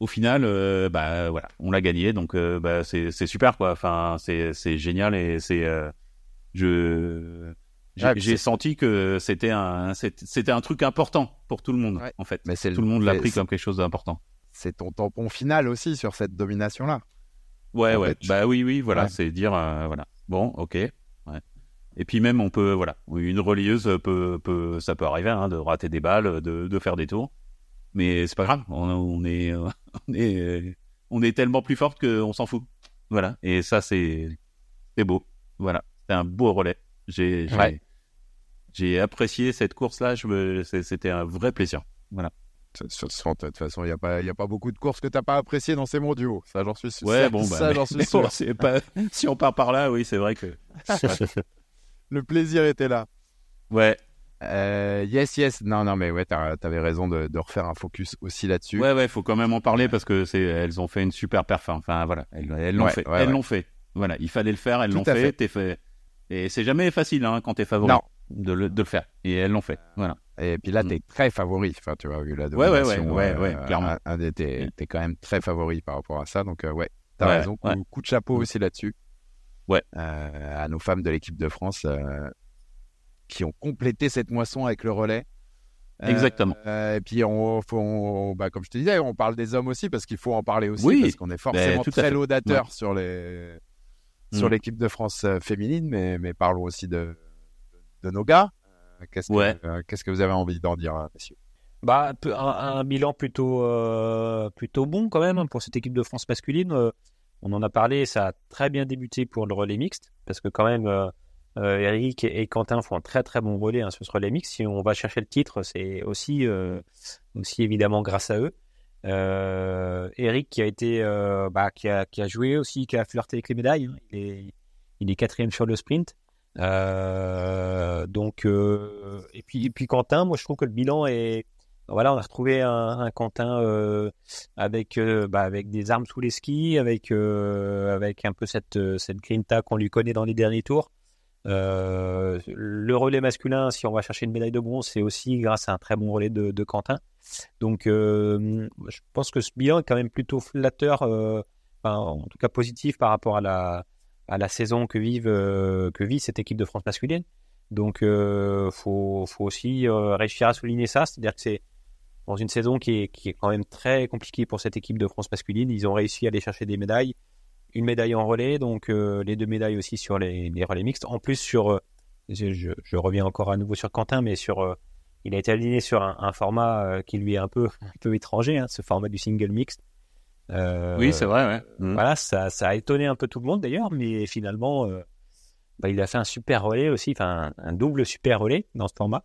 au final, euh, bah voilà, on l'a gagné, donc euh, bah, c'est super quoi. Enfin, c'est génial et c'est je j'ai senti que c'était un c'était un truc important pour tout le monde en fait. Mais tout le monde l'a pris comme quelque chose d'important. C'est ton tampon final aussi sur cette domination là. Ouais ouais. Bah oui oui voilà, c'est dire euh, voilà. Bon, OK. Ouais. Et puis même on peut voilà, une relieuse peut, peut ça peut arriver hein, de rater des balles, de, de faire des tours. Mais c'est pas grave, on, on est on est on est tellement plus forte qu'on s'en fout. Voilà, et ça c'est c'est beau. Voilà. C'était un beau relais. J'ai j'ai apprécié cette course-là. C'était un vrai plaisir. Voilà. De toute façon, il n'y a, pas, a pas beaucoup de courses que tu n'as pas appréciées dans ces mondiaux. Ça, j'en suis sûr. Ouais, bon, ça, bah, j'en suis sûr. pas... si on part par là, oui, c'est vrai que. Le plaisir était là. Ouais. Euh, yes, yes. Non, non, mais ouais, t'avais raison de, de, refaire un focus aussi là-dessus. Ouais, ouais, faut quand même en parler parce que c'est, elles ont fait une super perf. Enfin, voilà, elles l'ont fait. Elles l'ont fait. Voilà, il fallait le faire. Elles l'ont fait. fait. Fait Et c'est jamais facile hein, quand t'es favori Non. De le, de le faire. Et elles l'ont fait. Voilà. Et puis là, Mm. t'es très favori. Enfin, tu vois, vu la Ouais, ouais, domination. ouais, ouais, ouais, euh, clairement. des- T'es t'es quand même très favori par rapport à ça. Donc, euh, ouais, t'as Ouais, raison. Coup, de chapeau Mm. aussi là-dessus. Ouais. Euh, à nos femmes de l'équipe de France euh, qui ont complété cette moisson avec le relais. Exactement. et puis, on, faut, on- bah, comme je te disais, on parle des hommes aussi parce qu'il faut en parler aussi Oui, parce qu'on est forcément tout à très laudateur sur les sur Mm. l'équipe de France féminine, mais, mais parlons aussi de, de nos gars. Euh, Qu'est-ce que, Ouais. euh, qu'est-ce que vous avez envie d'en dire, euh, messieurs? Bah, un, un bilan plutôt, euh, plutôt bon quand même hein, pour cette équipe de France masculine. Euh, on en a parlé, ça a très bien débuté pour le relais mixte parce que quand même, euh, Eric et, et Quentin font un très très bon relais hein, sur ce relais mixte. Si on va chercher le titre, c'est aussi, euh, aussi évidemment grâce à eux. Euh, Eric qui a été, euh, bah, qui a, qui a joué aussi, qui a flirté avec les médailles. hein. Il est, il est quatrième sur le sprint. Euh, donc, euh, et puis, et puis Quentin, moi je trouve que le bilan est, voilà, on a retrouvé un, Quentin euh, avec, bah, avec des armes sous les skis, avec, avec un peu cette, cette grinta qu'on lui connaît dans les derniers tours. Le relais masculin, si on va chercher une médaille de bronze, c'est aussi grâce à un très bon relais de, Quentin. Donc, je pense que ce bilan est quand même plutôt flatteur, en tout cas positif par rapport à la, à la saison euh, que vit cette équipe de France masculine. Donc, euh, faut, aussi euh, réussir à souligner ça, c'est-à-dire que c'est dans une saison qui est, quand même très compliquée pour cette équipe de France masculine. Ils ont réussi à aller chercher des médailles, une médaille en relais, donc les deux médailles aussi sur les, relais mixtes. En plus, sur, je, reviens encore à nouveau sur Quentin, mais sur, il a été aligné sur un, format qui lui est un peu, un peu étranger, hein, ce format du single mixte. Euh, oui, c'est vrai, ouais. Mm. voilà, ça, ça a étonné un peu tout le monde d'ailleurs, mais finalement, euh, bah, il a fait un super relais aussi, enfin un, un double super relais dans ce format.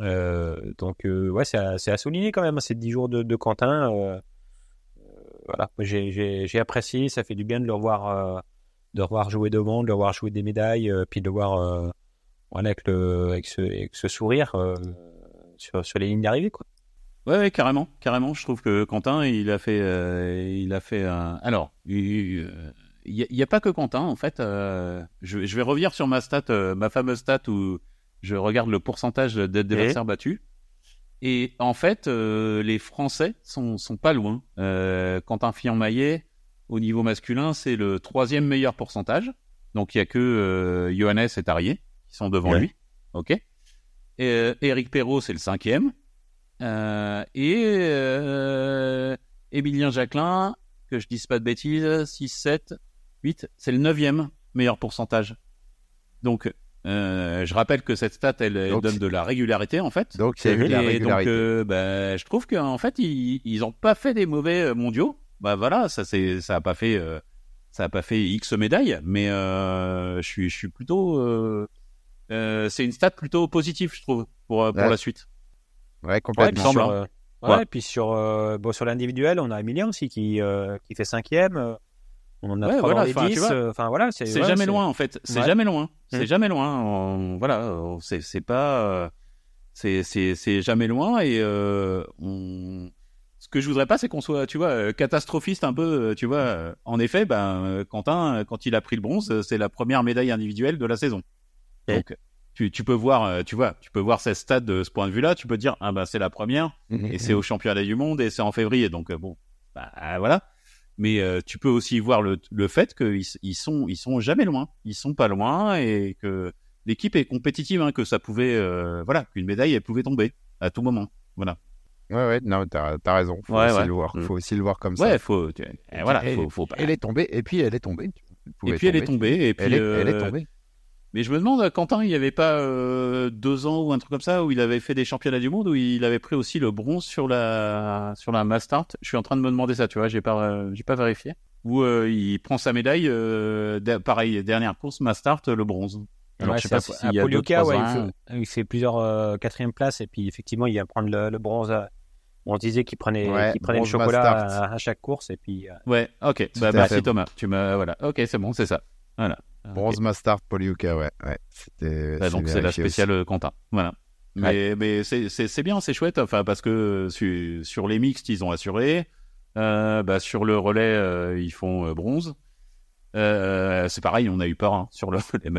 Euh, donc euh, ouais, c'est à, souligner quand même hein, ces 10 jours de, de Quentin. voilà, j'ai, apprécié, ça fait du bien de le revoir, de le revoir jouer devant, de le revoir jouer des médailles, puis de le voir voilà, avec, le, avec, ce, avec ce sourire sur, sur les lignes d'arrivée. Quoi. Ouais, ouais, carrément, carrément. Je trouve que Quentin, il a fait, euh, il a fait un. Alors, il n'y a, pas que Quentin, en fait. euh, je, je vais revenir sur ma stat, euh, ma fameuse stat où je regarde le pourcentage d'adversaires battus. Et en fait, euh, les Français sont, sont pas loin. Euh, Quentin Fillon-Maillet, au niveau masculin, c'est le troisième meilleur pourcentage. Donc, il y a que euh, Johannes et Tarier qui sont devant Ouais. lui. OK. Et, euh, Eric Perrault, c'est le cinquième. Euh, et euh, Émilien Jacquelin, que je dise pas de bêtises, 6, 7, 8, c'est le neuvième meilleur pourcentage. Donc, euh, je rappelle que cette stat, elle, elle Donc, donne de la régularité, en fait. Donc, de la Et donc, régularité. euh, bah, je trouve qu'en fait, ils, ils ont pas fait des mauvais mondiaux. Bah voilà, ça c'est, ça a pas fait, euh, ça a pas fait X médailles, mais euh, je suis, je suis plutôt, euh, euh, c'est une stat plutôt positive, je trouve, pour pour Ouais. la suite. Ouais, Ouais, complètement. puis semble, sur, euh, Ouais. ouais, puis sur, euh, bon, sur l'individuel, on a Emilien aussi qui, euh, qui fait cinquième. euh, On en a Ouais, trois voilà, dans les enfin, tu 10. vois, euh, Enfin, voilà, c'est ouais, jamais loin en fait. C'est Ouais. jamais loin. C'est Mm. jamais loin. On- voilà, c'est pas, euh, c'est jamais loin et euh, on... ce que je voudrais pas, c'est qu'on soit, tu vois, catastrophiste un peu. Tu vois, en effet, ben Quentin, quand il a pris le bronze, c'est la première médaille individuelle de la saison. Ouais. Donc tu, tu peux voir, euh, tu vois, tu peux voir cette stade de ce point de vue-là. Tu peux dire, ah ben c'est la première Mhm. et c'est au championnat du monde et c'est en février. Donc euh, bon, bah voilà. Mais euh, tu peux aussi voir le, le fait qu'ils ils sont ils sont jamais loin, ils sont pas loin et que l'équipe est compétitive, hein, que ça pouvait euh, voilà qu'une médaille elle pouvait tomber à tout moment. Voilà. Ouais, ouais, non, t'as as raison. Faut Ouais, aussi ouais. le voir. Mm. Faut aussi le voir comme ça. Ouais, faut tu- et voilà, Et- faut, faut. Elle est tombée, et puis elle est tombée. Et puis elle est tomber. tombée et puis Elle est, elle est euh, tombée. Mais je me demande, Quentin, il n'y avait pas euh, deux ans ou un truc comme ça où il avait fait des championnats du monde où il avait pris aussi le bronze sur la sur la Mastart? Je suis en train de me demander ça, tu vois, j'ai pas euh, j'ai pas vérifié. Où euh, il prend sa médaille, da- pareil dernière course Mastart, le bronze. Alors Ouais, je sais pas si à il y a deux, ouais, il, fait, il fait plusieurs quatrième places et puis effectivement il vient prendre le, le bronze. à- On disait qu'il prenait, Ouais, qu'il prenait le chocolat à, à chaque course et puis Ouais, ok. Bah merci. Thomas. Tu m'as voilà. Ok, c'est bon, c'est ça. Voilà. Bronze Mastart, Poliuca, ouais. ouais. C'était. Bah, donc c'est la aussi. spéciale euh, Quentin. Voilà. Mais, mais c'est- bien, c'est chouette. Enfin, parce que su- sur les mixtes, ils ont assuré. Euh, bah, sur le relais, euh, ils font euh, bronze. Euh, c'est pareil, on a eu peur hein, sur le, les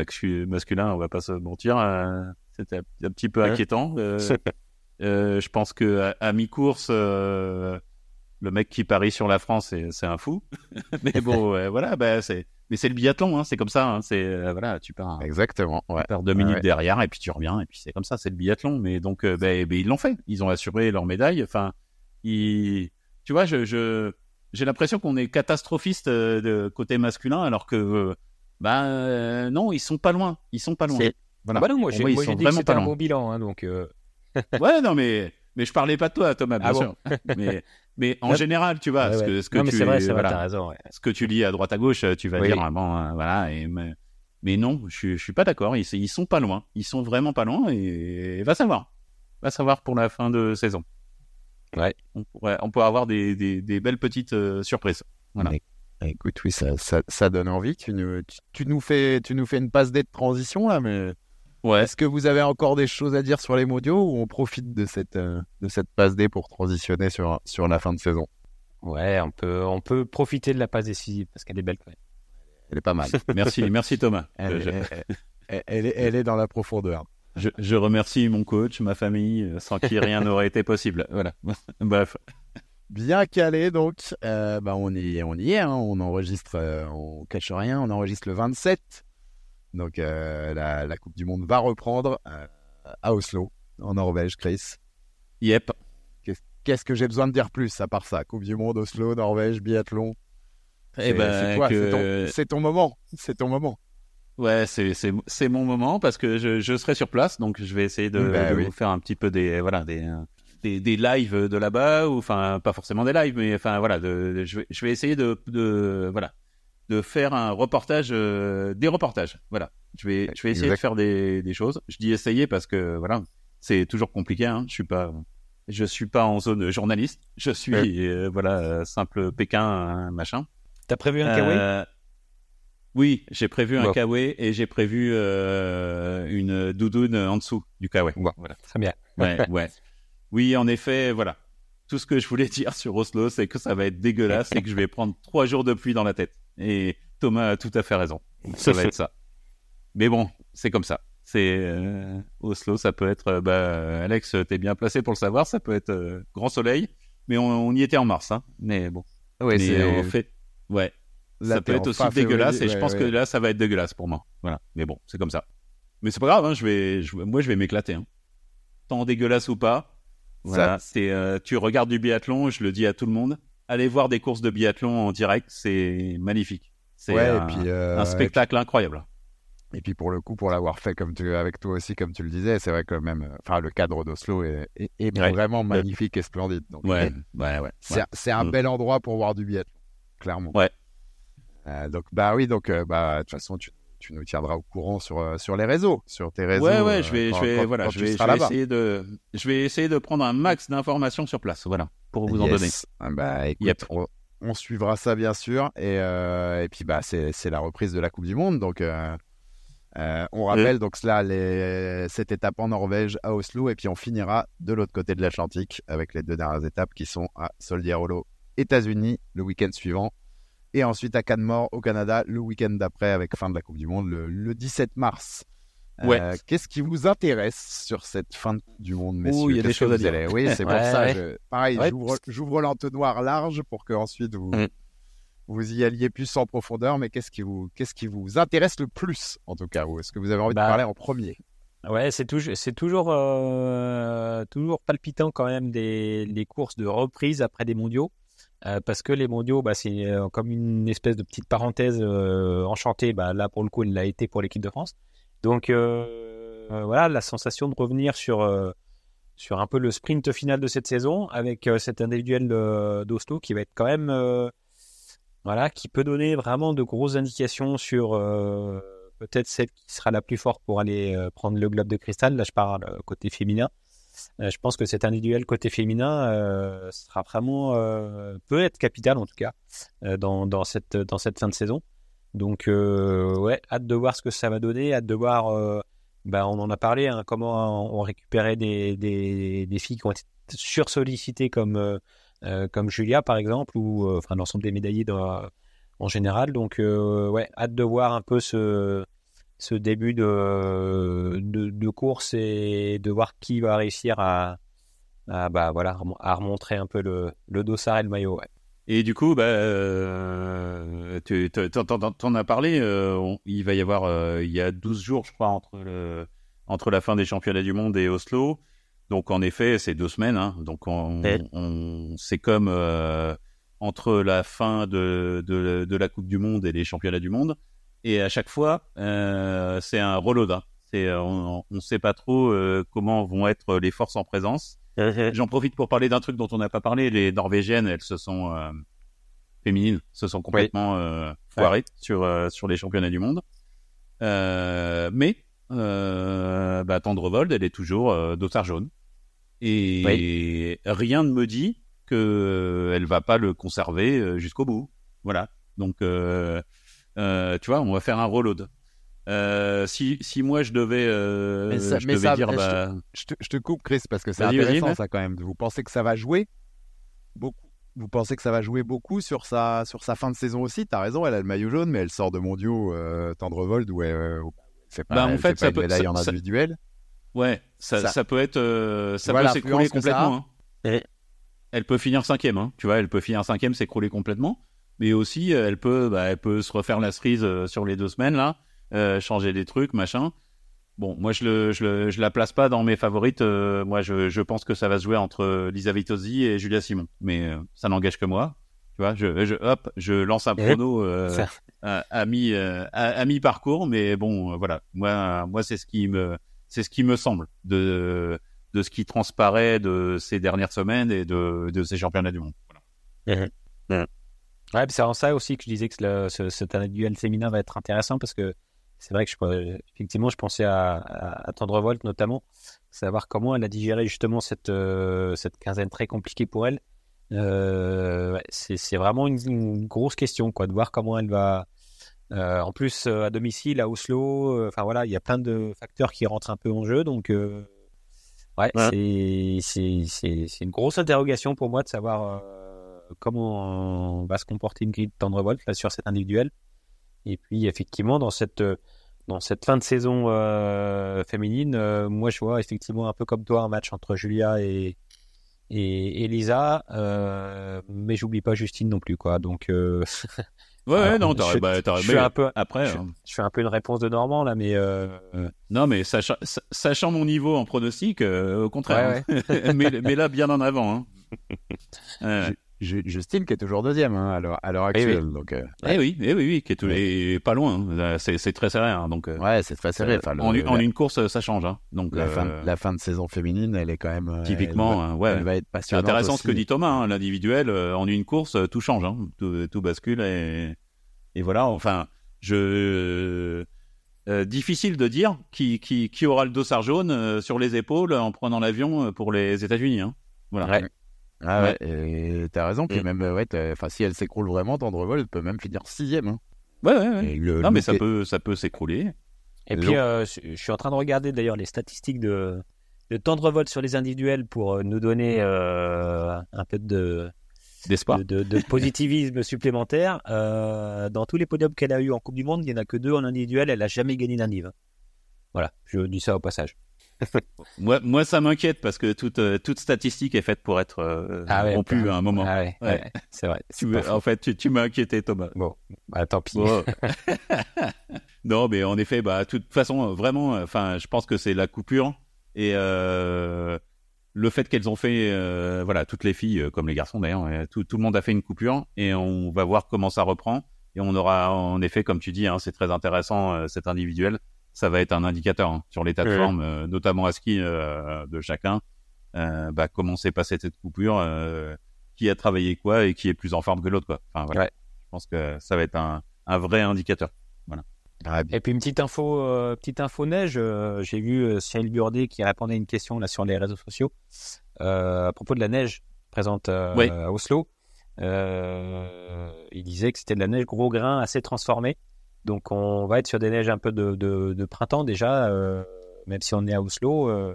masculins, on va pas se mentir. Euh, c'était un petit peu inquiétant. Euh, euh, je pense que à, mi-course, le mec qui parie sur la France, c'est un fou. Mais bon, voilà, bah, c'est mais c'est le biathlon, hein, c'est comme ça. Hein, c'est voilà, tu pars. Exactement. Ouais. Tu pars deux minutes derrière et puis tu reviens et puis c'est comme ça, c'est le biathlon. Mais donc, bah, bah, ils l'ont fait. Ils ont assuré leur médaille. Enfin, ils, tu vois, je, j'ai l'impression qu'on est catastrophiste euh, de côté masculin, alors que euh, bah euh, non, ils sont pas loin. Ils sont pas loin. Voilà. Bah non, moi, j'ai, dit que c'était un bon bilan, hein, donc. ouais, non, mais mais je parlais pas de toi, Thomas, bien ah sûr. mais mais en général, tu vois, ce que ce que non, tu, c'est vrai, c'est vrai, raison. Ce que tu lis à droite à gauche, tu vas dire bon, voilà. Et mais, mais non, je, je suis pas d'accord. Ils, ils sont pas loin. Ils sont vraiment pas loin. Et, et va savoir, va savoir pour la fin de saison. Ouais. On, pourrait, on peut avoir des, des, des belles petites euh, surprises. Voilà. écoute, oui, ça, ça, ça, donne envie. Tu nous, tu, nous fais, tu nous fais une passe d'aide transition là, mais ouais. est-ce que vous avez encore des choses à dire sur les mondiaux ou on profite de cette, euh, de cette passe D pour transitionner sur, sur la fin de saison? Ouais, on peut, on peut profiter de la passe décisive parce qu'elle est belle quand même. Elle est pas mal. merci, merci Thomas. Elle, elle, est, elle est dans la profondeur. Je, je, remercie mon coach, ma famille, euh, sans qui rien n'aurait été possible. Voilà. Bref. Bien calé, donc. Euh, bah on, y, on y est. Hein. On enregistre, euh, on cache rien. On enregistre le 27. Donc, euh, la, la, Coupe du Monde va reprendre euh, à Oslo, en Norvège, Chris. Yep. Qu'est-ce que j'ai besoin de dire plus à part ça? Coupe du Monde, Oslo, Norvège, biathlon. Eh ben, c'est ton, ton, moment. C'est ton moment. Ouais, c'est mon moment parce que je je serai sur place, donc je vais essayer de, bah de vous faire un petit peu des voilà des des, des lives de là-bas ou enfin pas forcément des lives, mais enfin voilà, de, je vais je vais essayer de de voilà de faire un reportage euh, des reportages. Voilà, je vais je vais essayer de faire des des choses. Je dis essayer parce que voilà, c'est toujours compliqué. Hein. Je suis pas je suis pas en zone journaliste. Je suis euh, voilà simple Pékin machin. T'as prévu un euh, oui, j'ai prévu un kawaii et j'ai prévu euh, une doudoune en dessous du kawaii. Voilà. Très bien. Ouais, ouais. Oui, en effet, voilà. Tout ce que je voulais dire sur Oslo, c'est que ça va être dégueulasse et que je vais prendre trois jours de pluie dans la tête. Et Thomas a tout à fait raison. Ça va être ça. Mais bon, c'est comme ça. C'est euh, Oslo, ça peut être. Euh, bah, Alex, t'es bien placé pour le savoir. Ça peut être euh, grand soleil, mais on, on, y était en mars, hein. Mais bon. Ouais, c'est en fait. Ouais, ça peut être aussi dégueulasse et je pense que là ça va être dégueulasse pour moi. Voilà. Mais bon, c'est comme ça. Mais c'est pas grave, hein, je vais, moi je vais m'éclater. Hein. Tant dégueulasse ou pas. Voilà. C'est, euh, tu regardes du biathlon, je le dis à tout le monde. Allez voir des courses de biathlon en direct, c'est magnifique. C'est un, euh, un, spectacle incroyable. Et puis pour le coup, pour l'avoir fait comme tu, avec toi aussi, comme tu le disais, c'est vrai que même, euh, enfin, le cadre d'Oslo est, est, vraiment magnifique et splendide. Donc, ouais, ouais, ouais. C'est un mm. bel endroit pour voir du biathlon, clairement. Ouais, euh, donc bah oui, donc euh, bah de toute façon tu, tu, nous tiendras au courant sur euh, sur les réseaux, sur tes réseaux. Ouais ouais, je vais je vais voilà, je vais, je vais essayer de je vais essayer de prendre un max d'informations sur place, voilà, pour vous en donner. Ah, bah écoute, on, suivra ça bien sûr et et puis bah c'est la reprise de la Coupe du Monde donc euh, on rappelle donc cela les, cette étape en Norvège à Oslo et puis on finira de l'autre côté de l'Atlantique avec les deux dernières étapes qui sont à Soldier États-Unis le week-end suivant et ensuite à Canmore au Canada le week-end d'après avec fin de la Coupe du Monde le, 17 mars. Euh, ouais. Qu'est-ce qui vous intéresse sur cette fin du monde, messieurs? il y a des choses à dire. Oui, c'est pour ça. Pareil, j'ouvre l'entonnoir large pour que ensuite vous, mm. vous y alliez plus en profondeur. Mais qu'est-ce qui vous, qu'est-ce qui vous intéresse le plus, en tout cas, est-ce que vous avez envie de bah, parler en premier? Ouais, c'est toujours, c'est toujours, euh, toujours palpitant quand même des courses de reprise après des mondiaux. Euh, parce que les mondiaux, bah, c'est euh, comme une espèce de petite parenthèse euh, enchantée. Bah, là, pour le coup, il l'a été pour l'équipe de France. Donc voilà, la sensation de revenir sur sur un peu le sprint final de cette saison avec cet individuel d'Oslo qui va être quand même voilà, qui peut donner vraiment de grosses indications sur peut-être celle qui sera la plus forte pour aller prendre le globe de cristal. Là, je parle côté féminin. Euh, je pense que cet individuel côté féminin euh, sera vraiment euh, peut être capital en tout cas dans, cette fin de saison. Donc ouais, hâte de voir ce que ça va donner, hâte de voir. Ben, on en a parlé, hein, comment on récupérait des, filles qui ont été sursollicitées comme comme Julia par exemple ou enfin l'ensemble des médaillés en général. Donc, ouais, hâte de voir un peu ce, ce début de, de, course et de voir qui va réussir à, bah, voilà, à remontrer un peu le, le dossard et le maillot. Et du coup, bah, euh, tu en as parlé, euh, il va y avoir, euh, il y a 12 jours, je crois, entre, le, entre la fin des championnats du monde et Oslo. Donc, en effet, c'est deux semaines. Hein. donc, on, on c'est comme entre la fin de, de, de, la Coupe du Monde et les championnats du monde. Et à chaque fois, c'est un reload. Hein. on ne sait pas trop comment vont être les forces en présence. J'en profite pour parler d'un truc dont on n'a pas parlé. Les Norvégiennes, elles se sont euh, féminines, se sont complètement euh, foirées sur euh, sur les championnats du monde. mais bah, Tendrevold, elle est toujours dossard jaune. Et rien ne me dit que elle va pas le conserver jusqu'au bout. Voilà. Donc, tu vois, on va faire un reload. Euh, si, si moi je devais, euh, je devais dire, bah... je, te, je, te, coupe Chris parce que c'est intéressant ça quand même. Vous pensez que ça va jouer beaucoup? Vous pensez que ça va jouer beaucoup sur sa sur sa fin de saison aussi? T'as raison, elle a le maillot jaune, mais elle sort de mondiaux euh, Tendrevold où elle, euh, fait pas, bah, en fait, ça peut, médaille en individuel. Ouais, ça, ça, peut être, euh, ça peut s'écrouler complètement. Hein. Elle peut finir cinquième, hein. tu vois, elle peut finir cinquième, s'écrouler complètement. Mais aussi, elle peut, bah, elle peut se refaire la cerise sur les deux semaines là euh, changer des trucs, machin. Bon, moi je le, je, le, je la place pas dans mes favorites. Euh, moi, je, je, pense que ça va se jouer entre Lisa Vitozzi et Julia Simon, mais euh, ça n'engage que moi. Tu vois, je, je, hop, je lance un prono à, à, mi à, mi parcours, mais bon, voilà. Moi, moi, c'est ce qui me, c'est ce qui me semble de de ce qui transparaît de ces dernières semaines et de, de ces championnats du monde. Voilà. Ouais, c'est en ça aussi que je disais que le, ce, cet duel féminin va être intéressant parce que c'est vrai que je, effectivement, je pensais à, à, Tendrevolt notamment, savoir comment elle a digéré justement cette, euh, cette quinzaine très compliquée pour elle. Euh, c'est vraiment une, grosse question, quoi, de voir comment elle va. Euh, en plus, à domicile, à Oslo, enfin voilà, il y a plein de facteurs qui rentrent un peu en jeu, donc ouais, ouais. c'est une grosse interrogation pour moi de savoir comment va se comporter une grille de Tendrevolt là sur cet individuel. Et puis effectivement dans cette dans cette fin de saison euh, féminine, euh, moi je vois effectivement un peu comme toi un match entre Julia et et Elisa, euh, mais j'oublie pas Justine non plus quoi. Donc ouais, ouais non, t'aurais, bah, je fais un peu après. Je, hein. je, fais un peu une réponse de Normand là, mais non, mais sachant, sachant mon niveau en pronostic, au contraire, hein. mais, mais, là bien en avant. Hein. Justine qui est toujours deuxième hein, à l'heure actuelle. Eh oui. Donc, euh, eh oui, eh oui, oui, qui est tout, et pas loin. Hein. C'est très serré. Hein, donc, euh, ouais, c'est très serré. Enfin, en, une course, ça change. Donc la, fin, la, fin, de saison féminine, elle est quand même euh, typiquement. ouais, elle va être passionnante. C'est intéressant ce que dit Thomas. L'individuel, en une course, tout change. Tout, tout, bascule et, et voilà. Enfin, je difficile de dire qui, qui, qui aura le dossard jaune sur les épaules en prenant l'avion pour les États-Unis. Voilà. Ouais. Ah ouais, t'as raison. Puis même, ouais, enfin, si elle s'écroule vraiment, Tendrevol, elle peut même finir sixième. Hein. Ouais, ouais, ouais. non, mais ça peut, ça peut s'écrouler. Et puis, euh, je suis en train de regarder d'ailleurs les statistiques de, de Tendrevol sur les individuels pour euh, nous donner euh, un peu de d'espoir, de, de, positivisme supplémentaire. dans tous les podiums qu'elle a eu en Coupe du Monde, il n'y en a que deux en individuel. Elle a jamais gagné d'indiv. Voilà, je dis ça au passage. Moi, moi, ça m'inquiète parce que toute, euh, toute statistique est faite pour être euh, ah rompue à un moment. Ah ouais, c'est vrai. en fait, tu, tu m'as inquiété, Thomas. Bon, bah, tant pis. non, mais en effet, bah, de toute façon, vraiment, enfin, je pense que c'est la coupure et euh, le fait qu'elles ont fait, euh, voilà, toutes les filles, comme les garçons d'ailleurs, tout, tout le monde a fait une coupure et on va voir comment ça reprend. Et on aura, en effet, comme tu dis, hein, c'est très intéressant, cet individuel ça va être un indicateur hein, sur l'état de forme, euh, notamment à ski euh, de chacun. Euh, bah, comment s'est passée cette coupure, qui a travaillé quoi et qui est plus en forme que l'autre. Quoi. Enfin, voilà. Je pense que ça va être un, un vrai indicateur. Voilà. Ah, et puis une petite info, petite info neige. J'ai vu Cyril Burdet qui répondait à une question là sur les réseaux sociaux à propos de la neige présente à Oslo. il disait que c'était de la neige gros grain assez transformée. Donc on va être sur des neiges un peu de, de, printemps déjà, euh, même si on est à Oslo. Euh,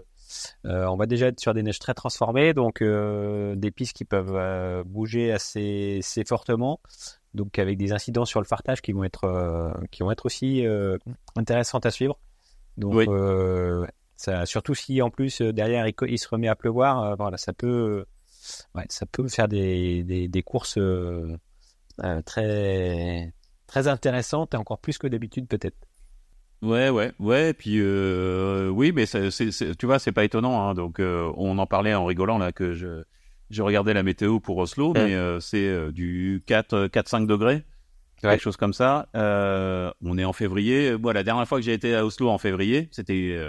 euh, on va déjà être sur des neiges très transformées, donc des pistes qui peuvent bouger assez, assez, fortement, donc avec des incidents sur le fartage qui vont être, qui vont être aussi intéressantes à suivre. Donc, ça, surtout si en plus derrière il, se remet à pleuvoir, voilà, ça peut, ouais, ça peut faire des, des, des courses très, très intéressantes et encore plus que d'habitude peut-être. Ouais, ouais, ouais. Et puis euh, oui, mais c'est, tu vois, c'est pas étonnant. Hein, donc euh, on en parlait en rigolant là que je, je regardais la météo pour Oslo, mais euh, c'est du 4, 4, 5 degrés, quelque chose comme ça. on est en février. Moi, la dernière fois que j'ai été à Oslo en février, c'était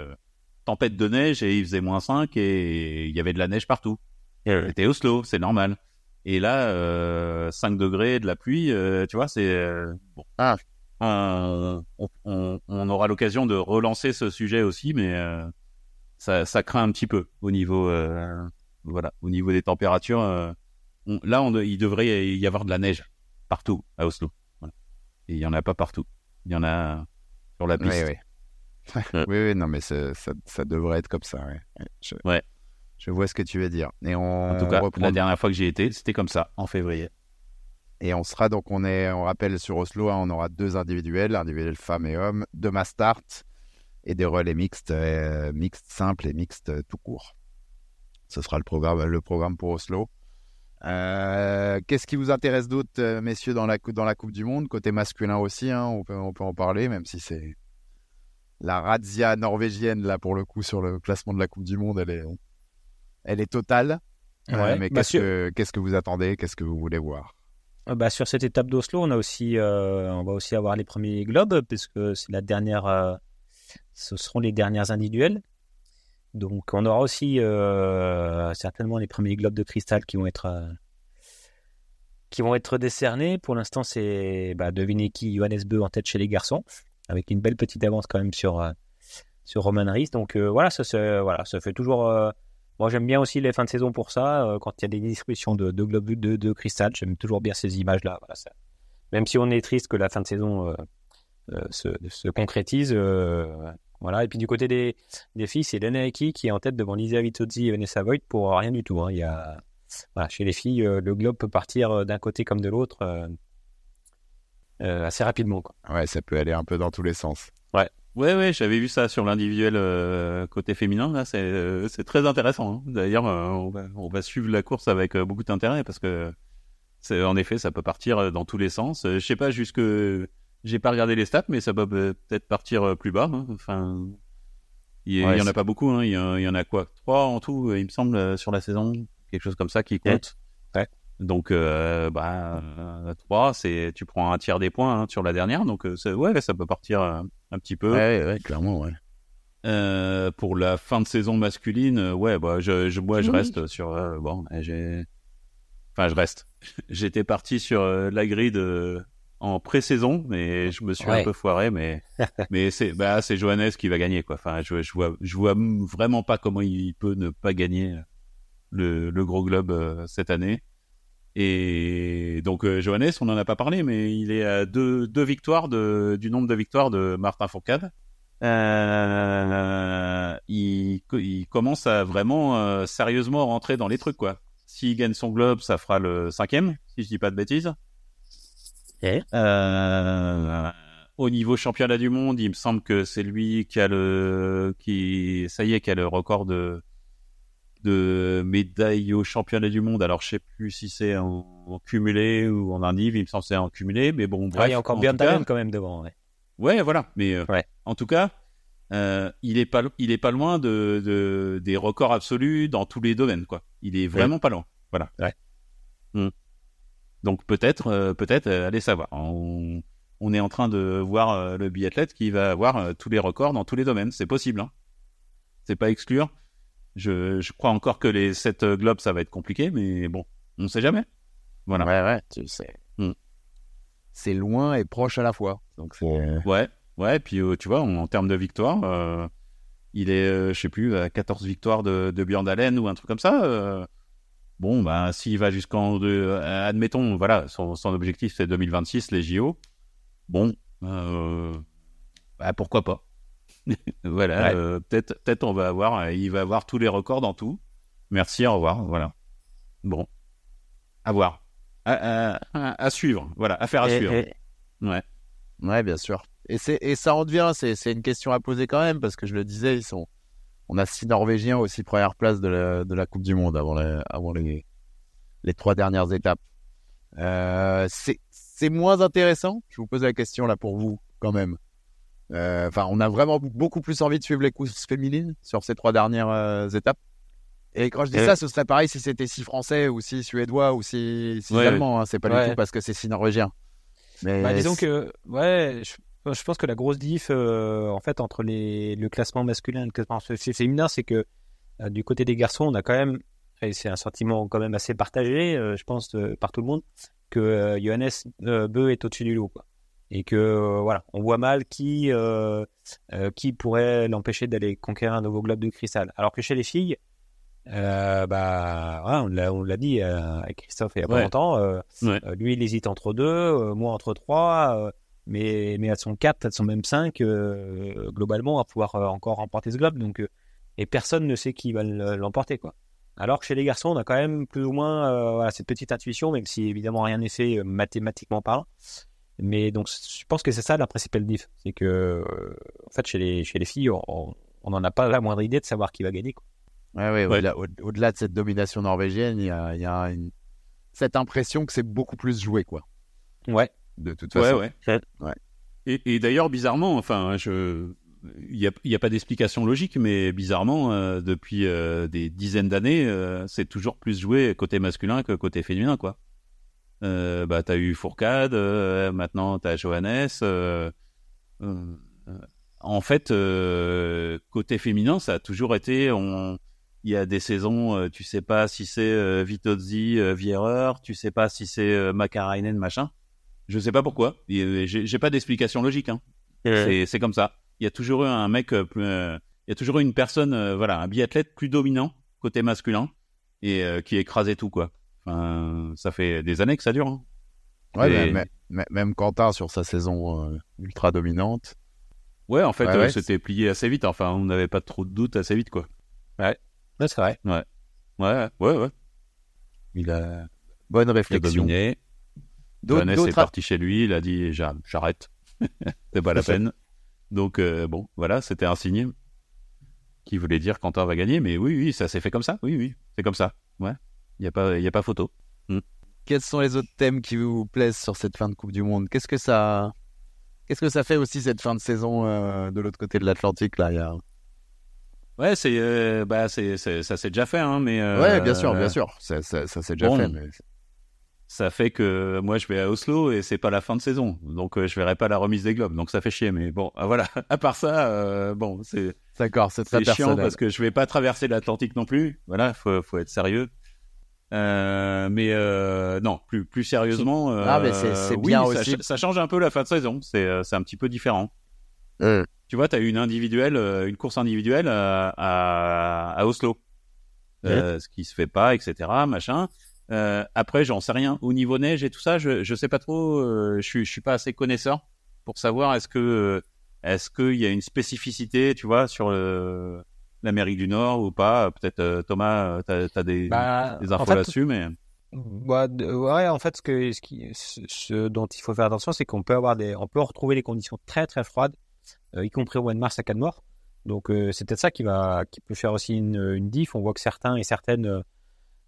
tempête de neige et il faisait moins 5 et il y avait de la neige partout. C'était Oslo, c'est normal. Et là, 5 degrés, de la pluie, tu vois, c'est bon. Ah on, aura l'occasion de relancer ce sujet aussi, mais euh, ça, craint un petit peu au niveau, euh, voilà, au niveau des températures. Euh, là, il devrait y avoir de la neige partout à Oslo. Et il y en a pas partout. Il y en a sur la piste. Oui, oui. oui, non, mais ça, devrait être comme ça. Je, ouais. Je vois ce que tu veux dire. Et on, en tout cas, la dernière fois que j'y étais, c'était comme ça, en février. Et on sera donc, on est, on rappelle sur Oslo, hein, on aura deux individuels, individuels femmes et hommes, deux mastart et des relais mixtes, euh, mixtes simples et mixtes tout court. Ce sera le programme, le programme pour Oslo. Euh, qu'est-ce qui vous intéresse d'autre, euh, messieurs, dans la, dans la Coupe du Monde? Côté masculin aussi, hein, on, peut, on peut en parler, même si c'est la razzia norvégienne, là, pour le coup, sur le classement de la Coupe du Monde, elle est, elle est totale. mais qu'est-ce que, qu'est-ce que vous attendez? Qu'est-ce que vous voulez voir? Euh, bah, sur cette étape d'Oslo, on a aussi, euh, on va aussi avoir les premiers globes puisque c'est la dernière, euh, ce seront les dernières individuelles. Donc, on aura aussi certainement les premiers globes de cristal qui vont être qui vont être décernés. Pour l'instant, c'est bah, devinez qui, Johannes Beu en tête chez les garçons, avec une belle petite avance quand même sur sur Roman Rees. Donc voilà, ça, voilà, ça fait toujours moi, j'aime bien aussi les fins de saison pour ça. Euh, quand il y a des distributions de, de globes de, de cristal, j'aime toujours bien ces images-là. Voilà, ça. Même si on est triste que la fin de saison euh, euh, se, se, concrétise. voilà. Et puis du côté des, des filles, c'est Lena Eki qui est en tête devant Lisa Vitozzi et Vanessa Voigt pour rien du tout. Hein. Il y a, voilà, chez les filles, le globe peut partir d'un côté comme de l'autre assez rapidement. Quoi. Ouais, ça peut aller un peu dans tous les sens. Ouais. Ouais, ouais, j'avais vu ça sur l'individuel euh, côté féminin. Là, c'est euh, c'est très intéressant. Hein. D'ailleurs, euh, on, va, on va suivre la course avec beaucoup d'intérêt parce que c'est en effet, ça peut partir dans tous les sens. Je sais pas jusque, j'ai pas regardé les stats, mais ça peut peut-être partir plus bas. Hein. Enfin, il y, en a pas beaucoup. Hein. Il, y, en a quoi? Trois en tout, il me semble, sur la saison, quelque chose comme ça qui compte. Ouais. Donc, euh, bah, 3, c'est, tu prends un tiers des points hein, sur la dernière. Donc, euh, ouais, ça peut partir euh, un petit peu. Ouais, ouais, clairement, ouais. Euh, pour la fin de saison masculine, ouais, bah, je, je, moi, je reste sur. bon, j'ai. Enfin, je reste. J'étais parti sur la grille en pré-saison, mais je me suis un peu foiré. Mais, mais c'est bah, c'est Johannes qui va gagner, quoi. Enfin, je, je, vois, je vois vraiment pas comment il peut ne pas gagner le, le gros globe cette année. Et donc euh, Johannes, on n'en a pas parlé, mais il est à deux, deux victoires de, du nombre de victoires de Martin Fourcade. Euh, il, il, commence à vraiment euh, sérieusement rentrer dans les trucs quoi. S'il gagne son globe, ça fera le cinquième, si je dis pas de bêtises. Euh, au niveau championnat du monde, il me semble que c'est lui qui a le, qui, ça y est, qui a le record de de médailles au championnat du monde. Alors, je sais plus si c'est en, cumulé ou en indiv. Il me semble que c'est en cumulé, mais bon, bref. il y a encore bien de quand même devant. Ouais, ouais voilà. Mais euh, en tout cas, euh, il est pas, il est pas loin de, de, des records absolus dans tous les domaines, quoi. Il est vraiment pas loin. Voilà. Ouais. Hmm. Donc peut-être, euh, peut-être, allez savoir. On, on, est en train de voir le biathlète qui va avoir tous les records dans tous les domaines. C'est possible. Hein. C'est pas exclure. Je, je, crois encore que les 7 globes, ça va être compliqué, mais bon, on ne sait jamais. Voilà. Ouais, ouais, tu sais. Hmm. C'est loin et proche à la fois. Donc ouais, ouais, puis euh, tu vois, en, termes de victoire, euh, il est, euh, je sais plus, à 14 victoires de, de Björn ou un truc comme ça. bon, bah, s'il va jusqu'en. admettons, voilà, son, son objectif c'est 2026, les JO. Bon, bah, pourquoi pas voilà, euh, peut-être, peut-être on va avoir, euh, il va avoir tous les records dans tout. Merci, au revoir. Voilà. Bon, à voir. à, suivre. Voilà, à faire à suivre. Ouais. Ouais, bien sûr. Et, et ça en devient, c'est une question à poser quand même, parce que je le disais, ils sont, on a six Norvégiens aussi première place de la, de la Coupe du Monde avant les, avant les, les trois dernières étapes. Euh, c'est moins intéressant. Je vous pose la question là pour vous quand même. Euh, enfin, on a vraiment beaucoup plus envie de suivre les courses féminines sur ces trois dernières euh, étapes. Et quand je dis ça, ce serait pareil si c'était six Français ou six Suédois ou six, Allemands. Hein. c'est pas du tout parce que c'est six Norvégiens. Mais bah, disons que, ouais, je, pense que la grosse diff, en fait, entre les, le classement masculin et le classement féminin, c'est que du côté des garçons, on a quand même et c'est un sentiment quand même assez partagé, euh, je pense, par tout le monde, que euh, Johannes euh, Beu est au-dessus du lot. Quoi. Et que, voilà, on voit mal qui, qui pourrait l'empêcher d'aller conquérir un nouveau globe de cristal. Alors que chez les filles, bah, on l'a dit avec Christophe il y a pas longtemps, lui il hésite entre deux, moi entre trois, mais, mais elles sont quatre, elles sont même cinq, globalement, à pouvoir encore remporter ce globe. Donc, et personne ne sait qui va l'emporter, quoi. Alors que chez les garçons, on a quand même plus ou moins euh, cette petite intuition, même si évidemment rien n'est fait euh, mathématiquement parlant. Mais donc, je pense que c'est ça la principale diff. C'est que, euh, en fait, chez les, chez les filles, on n'en a pas la moindre idée de savoir qui va gagner. Quoi. Ouais, ouais, Au-delà, de cette domination norvégienne, il y a, y a cette impression que c'est beaucoup plus joué, quoi. Ouais. De toute façon. Ouais, ouais. Et, et d'ailleurs, bizarrement, enfin, je, il n'y a, y a, pas d'explication logique, mais bizarrement, euh, depuis euh, des dizaines d'années, euh, c'est toujours plus joué côté masculin que côté féminin, quoi. Bah, t'as eu Fourcade, maintenant t'as Johannes. en fait, côté féminin, ça a toujours été, on, il y a des saisons, tu sais pas si c'est Vitozzi, Vierer, tu sais pas si c'est Makarainen, machin. Je sais pas pourquoi. J'ai pas d'explication logique. Hein. C'est comme ça il y a toujours eu un mec euh, plus, euh, il y a toujours eu une personne, euh, voilà, un biathlète plus dominant côté masculin et qui écrasait tout quoi. Enfin, ça fait des années que ça dure. Hein. Ouais, mais, même Quentin sur sa saison ultra dominante. Ouais, en fait, c'était plié assez vite. Enfin, on n'avait pas trop de doutes assez vite, quoi. Ouais, ouais c'est vrai. Ouais, ouais, ouais, ouais. Il a bonne réflexion. Il a dominé. est parti chez lui. Il a dit j'arrête. c'est pas la peine. Donc euh, bon, voilà, c'était un signe qui voulait dire Quentin va gagner, mais oui, oui, ça s'est fait comme ça. Oui, oui, c'est comme ça. Ouais, il y a pas, il y a pas photo. Hmm. Quels sont les autres thèmes qui vous plaisent sur cette fin de Coupe du Monde? Qu'est-ce que ça, qu'est-ce que ça fait aussi cette fin de saison euh, de l'autre côté de l'Atlantique là y a... Ouais, c'est, euh, bah, c'est, ça s'est déjà fait, hein, mais. ouais, bien sûr, bien sûr, ça, ça, s'est déjà fait. Mais ça fait que moi je vais à Oslo et c'est pas la fin de saison, donc euh, je verrai pas la remise des globes, donc ça fait chier. Mais bon, ah, voilà. À part ça, euh, bon, c'est d'accord, c'est très chiant parce que je vais pas traverser l'Atlantique non plus. Voilà, faut faut être sérieux. Euh, mais non, plus plus sérieusement, ah, mais c'est bien aussi. Ça, change un peu la fin de saison. C'est c'est un petit peu différent. Tu vois, tu as eu une individuelle, une course individuelle à, à, Oslo, ce qui se fait pas, etc. Machin. Euh, après, j'en sais rien. Au niveau neige et tout ça, je je sais pas trop. Euh, je suis je suis pas assez connaisseur pour savoir est-ce que euh, est-ce qu'il y a une spécificité, tu vois, sur l'Amérique du Nord ou pas. Peut-être Thomas, t'as as des, bah, des infos là-dessus, mais. Bah, ouais, en fait, ce, que, ce, qui, ce, dont il faut faire attention, c'est qu'on peut avoir des, on peut retrouver les conditions très très froides, y compris au mois de mars à Cadmore. Donc c'est peut-être ça qui va, qui peut faire aussi une, une diff. On voit que certains et certaines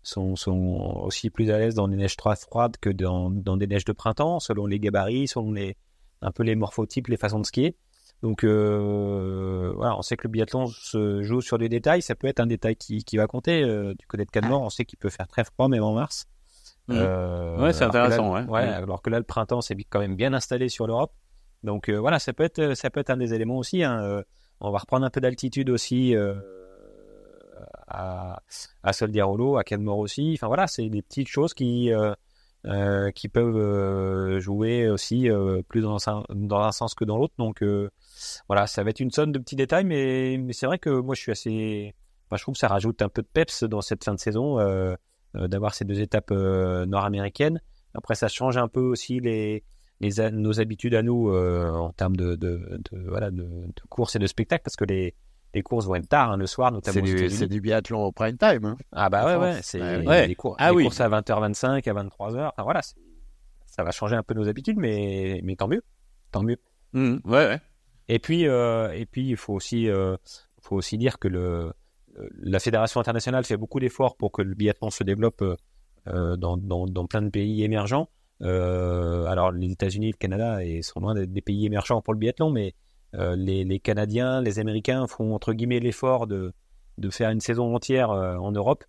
sont, sont aussi plus à l'aise dans des neiges très froides que dans, dans, des neiges de printemps, selon les gabarits, selon les, un peu les morphotypes, les façons de skier. Donc euh, voilà, on sait que le biathlon se joue sur des détails. Ça peut être un détail qui, qui va compter. Euh, du côté de Cadmore, on sait qu'il peut faire très froid même en mars. Mmh. Euh, ouais, c'est intéressant. ouais. ouais mmh. Alors que là, le printemps, c'est quand même bien installé sur l'Europe. Donc euh, voilà, ça peut être ça peut être un des éléments aussi. Hein. Euh, on va reprendre un peu d'altitude aussi. Euh, à, à Soldiarolo, à Kenmore aussi. Enfin voilà, c'est des petites choses qui qui peuvent euh, jouer aussi plus dans un, dans un sens que dans l'autre. Donc voilà, ça va être une somme de petits détails, mais, c'est vrai que moi je suis assez. Je trouve que ça rajoute un peu de peps dans cette fin de saison d'avoir ces deux étapes nord-américaines. Après, ça change un peu aussi les, nos habitudes à nous en termes de, voilà de, course et de spectacle parce que les les courses vont être tard hein, le soir, notamment. C'est du, biathlon au prime time. Hein. Ah bah ouais, ouais, c'est ouais. cours, ah, oui. courses à 20h25, à 23h. Enfin voilà, ça va changer un peu nos habitudes, mais, mais tant mieux. Tant mieux. Mmh, ouais, ouais. Et puis, euh, et puis, il faut aussi, euh, faut aussi dire que le, la fédération internationale fait beaucoup d'efforts pour que le biathlon se développe euh, dans, dans, dans, plein de pays émergents. Euh, alors, les États-Unis, le Canada et sont loin d'être des pays émergents pour le biathlon, mais les, les, Canadiens, les Américains font entre guillemets l'effort de, de faire une saison entière en Europe.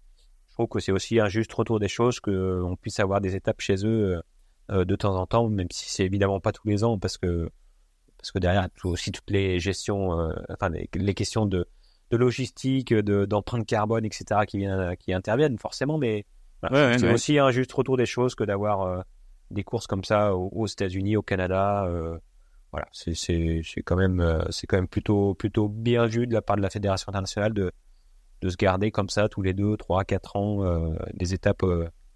Je trouve que c'est aussi un juste retour des choses qu'on puisse avoir des étapes chez eux de temps en temps, même si c'est évidemment pas tous les ans, parce que parce que derrière aussi toutes les gestions, enfin les, questions de, de logistique, de d'empreinte carbone, etc. qui viennent, qui interviennent forcément, mais c'est aussi un juste retour des choses que d'avoir des courses comme ça aux, États-Unis, au Canada. Euh, voilà, c'est quand même euh, c'est quand même plutôt plutôt bien vu de la part de la fédération internationale de de se garder comme ça tous les deux, trois, quatre ans euh, des étapes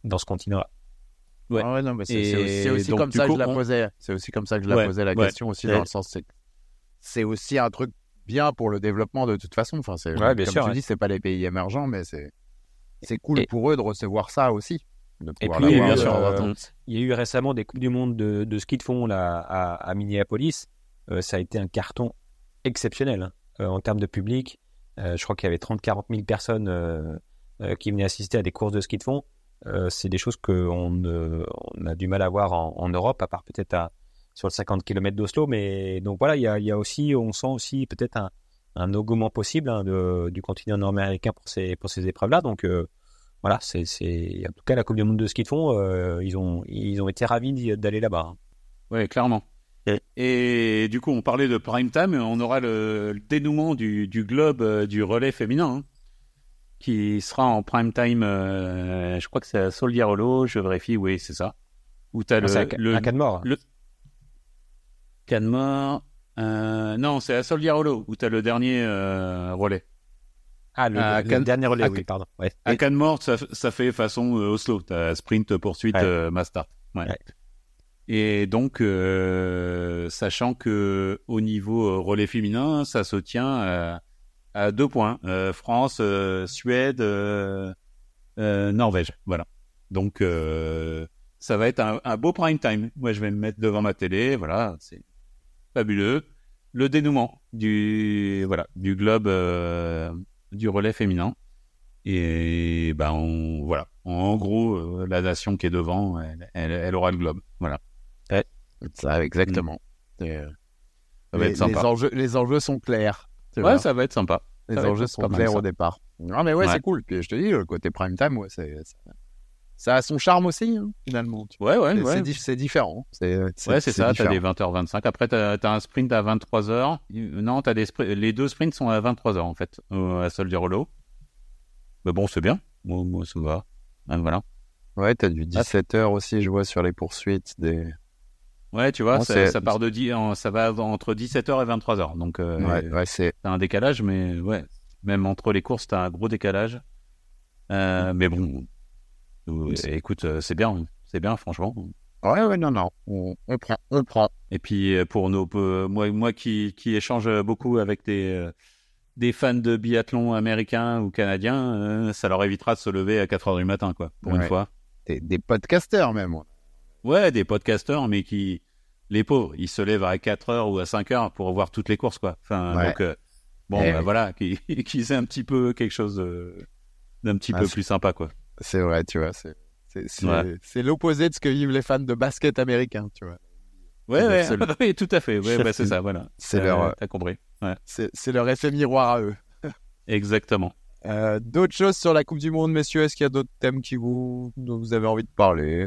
dans ce continent-là. Ouais. Ah c'est aussi, comme ça que je la posais. C'est aussi comme ça que je la posais la question aussi dans le sens c'est c'est aussi un truc bien pour le développement de toute façon. Enfin, c'est comme sûr, tu dis, c'est pas les pays émergents, mais c'est c'est cool pour eux de recevoir ça aussi. Et puis, bien sûr, euh, il y a eu récemment des Coupes du Monde de, de ski de fond là, à, à Minneapolis. Euh, ça a été un carton exceptionnel hein, euh, en termes de public. je crois qu'il y avait 30-40 000 personnes qui venaient assister à des courses de ski de fond. c'est des choses qu'on on a du mal à voir en, en Europe, à part peut-être sur le 50 km d'Oslo. Mais donc voilà, il y a, il y a aussi, on sent aussi peut-être un, un augment possible hein, de, du continent nord-américain pour ces, pour ces épreuves-là. Donc voilà, c'est, en tout cas la Coupe du Monde de ski de fond, euh, ils, ont, ils ont été ravis d'aller là-bas. Hein. Oui, clairement. Et... du coup, on parlait de prime time, on aura le, dénouement du, du, globe euh, du relais féminin, hein, qui sera en prime time, euh, je crois que c'est à Soliarolo, je vérifie, oui, c'est ça. Où as ah, le, à, le, Canmore. Le... Canmore, non, c'est à Soliarolo, où tu as le dernier relais. Ah, le, dernier relais, oui, pardon. Ouais. À Cannes ça, ça fait façon euh, Oslo. T'as sprint, poursuite, ouais. euh, master. Ouais. Et donc, euh, sachant que au niveau euh, relais féminin, ça se tient à, à deux points euh, France, euh, Suède, Norvège. Voilà. Donc, ça va être un, un, beau prime time. Moi, je vais me mettre devant ma télé. Voilà, c'est fabuleux. Le dénouement du voilà du globe du relais féminin. Et ben on, voilà, en gros, euh, la nation qui est devant, elle, aura le globe. Voilà. ça, exactement. Mm. Euh, ça va les, être sympa. Les enjeux, les enjeux sont clairs. Ouais, ça va être sympa. Les enjeux sont clairs au départ. Non, mais ouais, c'est cool. Puis je te dis, le côté prime time, ouais, c'est, ça a son charme aussi, hein, finalement. Ouais, ouais, ouais. C'est différent. C'est, ouais, c'est ça. T'as des 20h25. Après, t'as as un sprint à 23h. Non, as des les deux sprints sont à 23h, en fait, à Soldier Hollow. Mais bon, c'est bien. Moi, moi, ça va. voilà. Ouais, t'as du 17h aussi, je vois, sur les poursuites des. Ouais, tu vois, ça part de 10, ça va entre 17h et 23h. Donc, euh, ouais, ouais c'est. T'as un décalage, mais ouais. Même entre les courses, t'as un gros décalage. Euh, mais bon, écoute, euh, c'est bien, c'est bien, franchement. Ouais, ouais, non, non, on, prend, on prend. Et puis euh, pour nos, euh, moi, moi qui, qui échange beaucoup avec des, des fans de biathlon américains ou canadiens, ça leur évitera de se lever à 4 heures du matin, quoi, pour une fois. Des, des podcasteurs même. Ouais, des podcasteurs, mais qui, les pauvres, ils se lèvent à 4 heures ou à 5 heures pour voir toutes les courses, quoi. Enfin, donc, bon, eh bah, voilà, qu'ils qu aient un petit peu quelque chose d'un petit ah, peu plus sympa, quoi. C'est vrai, tu vois. C'est c'est l'opposé de ce que vivent les fans de basket américains, tu vois. Ouais, ouais, oui, tout à fait. Ouais, bah, c'est ça, voilà. C'est leur. Euh, t'as compris. Ouais. C'est leur effet miroir à eux. Exactement. Euh, d'autres choses sur la Coupe du Monde, messieurs? Est-ce qu'il y a d'autres thèmes qui vous, dont vous avez envie de parler?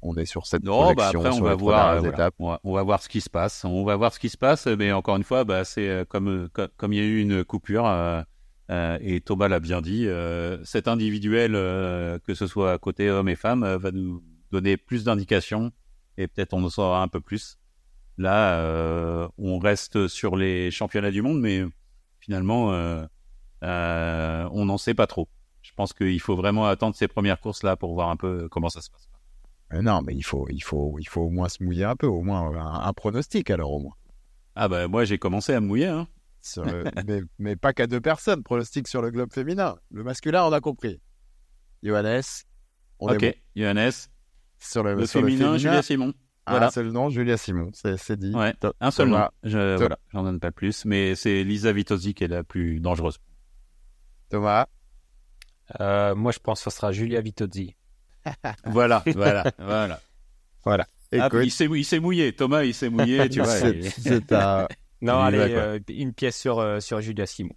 On est sur cette non, bah après on va voir. on, va, voir ce qui se passe. On va voir ce qui se passe, mais encore une fois, bah, c'est euh, comme comme il y a eu une coupure. Euh, et Thomas l'a bien dit, euh, cet individuel, euh, que ce soit côté homme et femme, va nous donner plus d'indications et peut-être on en saura un peu plus. Là, on reste sur les championnats du monde, mais finalement, on n'en sait pas trop. Je pense qu'il faut vraiment attendre ces premières courses là pour voir un peu comment ça se passe. non, mais il faut, il faut, il faut au moins se mouiller un peu, au moins un, pronostic alors au moins. Ah bah moi j'ai commencé à me mouiller. Hein. mais, mais, pas qu'à deux personnes. Pronostic sur le globe féminin. Le masculin, on a compris. Johannes. On ok, est Johannes. Sur le, le féminin, Julia Simon. Voilà. Un seul nom, Julia Simon, c'est dit. Ouais, un seul nom. Je, voilà, j'en donne pas plus, mais c'est Lisa Vitozzi qui est la plus dangereuse. Thomas euh, Moi, je pense que ce sera Julia Vitozzi. voilà, voilà, voilà. Voilà. Ah, il s'est mouillé, Thomas, il s'est mouillé, tu vois. C'est un... Non, allez, euh, une pièce sur, euh, sur Julia Simon.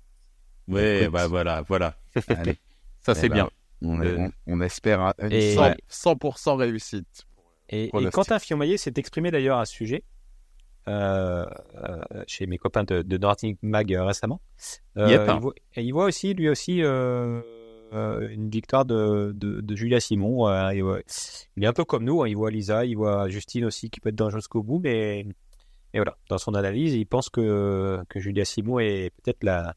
Ouais, bah voilà, voilà. Allez. Ça, c'est eh ben, bien. On, espère une 100%, réussite. Et, et Quentin Fionmaillet s'est exprimé d'ailleurs à ce sujet. Euh, chez mes copains de, de Nordic Mag récemment. Yep. il, voit, et il voit aussi, lui aussi, euh, une victoire de, de, Julia Simon. il est un peu comme nous, hein. il voit Lisa, il voit Justine aussi qui peut être dangereuse jusqu'au bout, mais et voilà, dans son analyse, il pense que, que Julia Simon est peut-être la,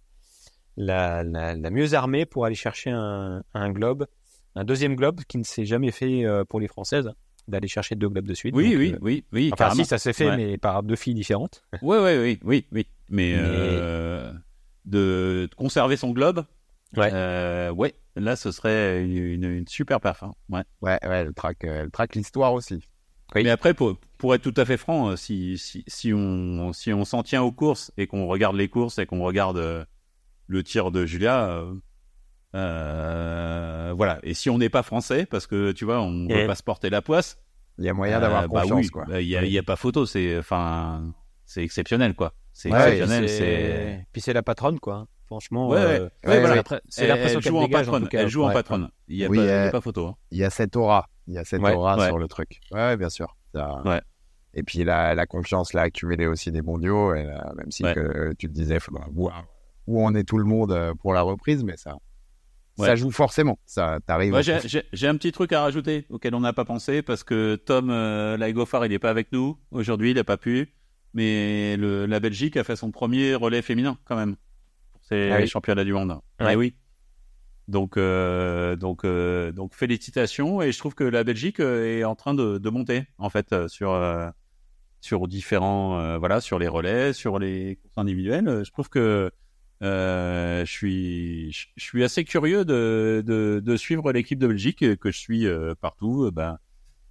la, la, mieux armée pour aller chercher un, un, globe, un deuxième globe qui ne s'est jamais fait euh, pour les Françaises d'aller chercher deux globes de suite. Oui, oui, euh, oui, oui. Enfin, si ça s'est fait, mais par deux filles différentes. Oui, oui, oui, oui, oui. Mais, de, conserver son globe. Ouais. ouais, là, ce serait une, super perf. Hein. Ouais. ouais, ouais, elle traque l'histoire aussi. Mais après, pour, pour, être tout à fait franc, euh, si, si, si on si on s'en tient aux courses et qu'on regarde les courses et qu'on regarde euh, le tir de Julia, euh, voilà. Et si on n'est pas français, parce que tu vois, on ne peut pas se porter la poisse, il y a moyen d'avoir bah confiance, quoi. Bah, il n'y a, pas photo, c'est enfin, c'est exceptionnel, quoi. C'est exceptionnel. Puis c'est la patronne, quoi. Franchement, ouais, euh, c'est l'impression qu'elle en patronne. elle joue en patronne. Il n'y a, a, pas photo. Hein. Il y a cette aura. Il y a cette aura sur le truc. Ouais, bien sûr. Ouais. Et puis la, la confiance l'a accumulé aussi des mondiaux. Et même si que, tu te disais, il faudra voir où on est tout le monde euh, pour la reprise, mais ça, ça joue forcément. Ça t'arrive. J'ai un petit truc à rajouter auquel on n'a pas pensé parce que Tom euh, Laigofar, il n'est pas avec nous aujourd'hui, il n'a pas pu. Mais le, la Belgique a fait son premier relais féminin quand même c'est ah les championnats du monde. Ah oui. Donc, euh, donc, euh, donc, félicitations. Et je trouve que la Belgique euh, est en train de, de monter, en fait, sur, sur différents, voilà, sur les relais, sur les courses individuelles. Je trouve que je suis, je suis assez curieux de, de, de suivre l'équipe de Belgique que je suis partout. bah,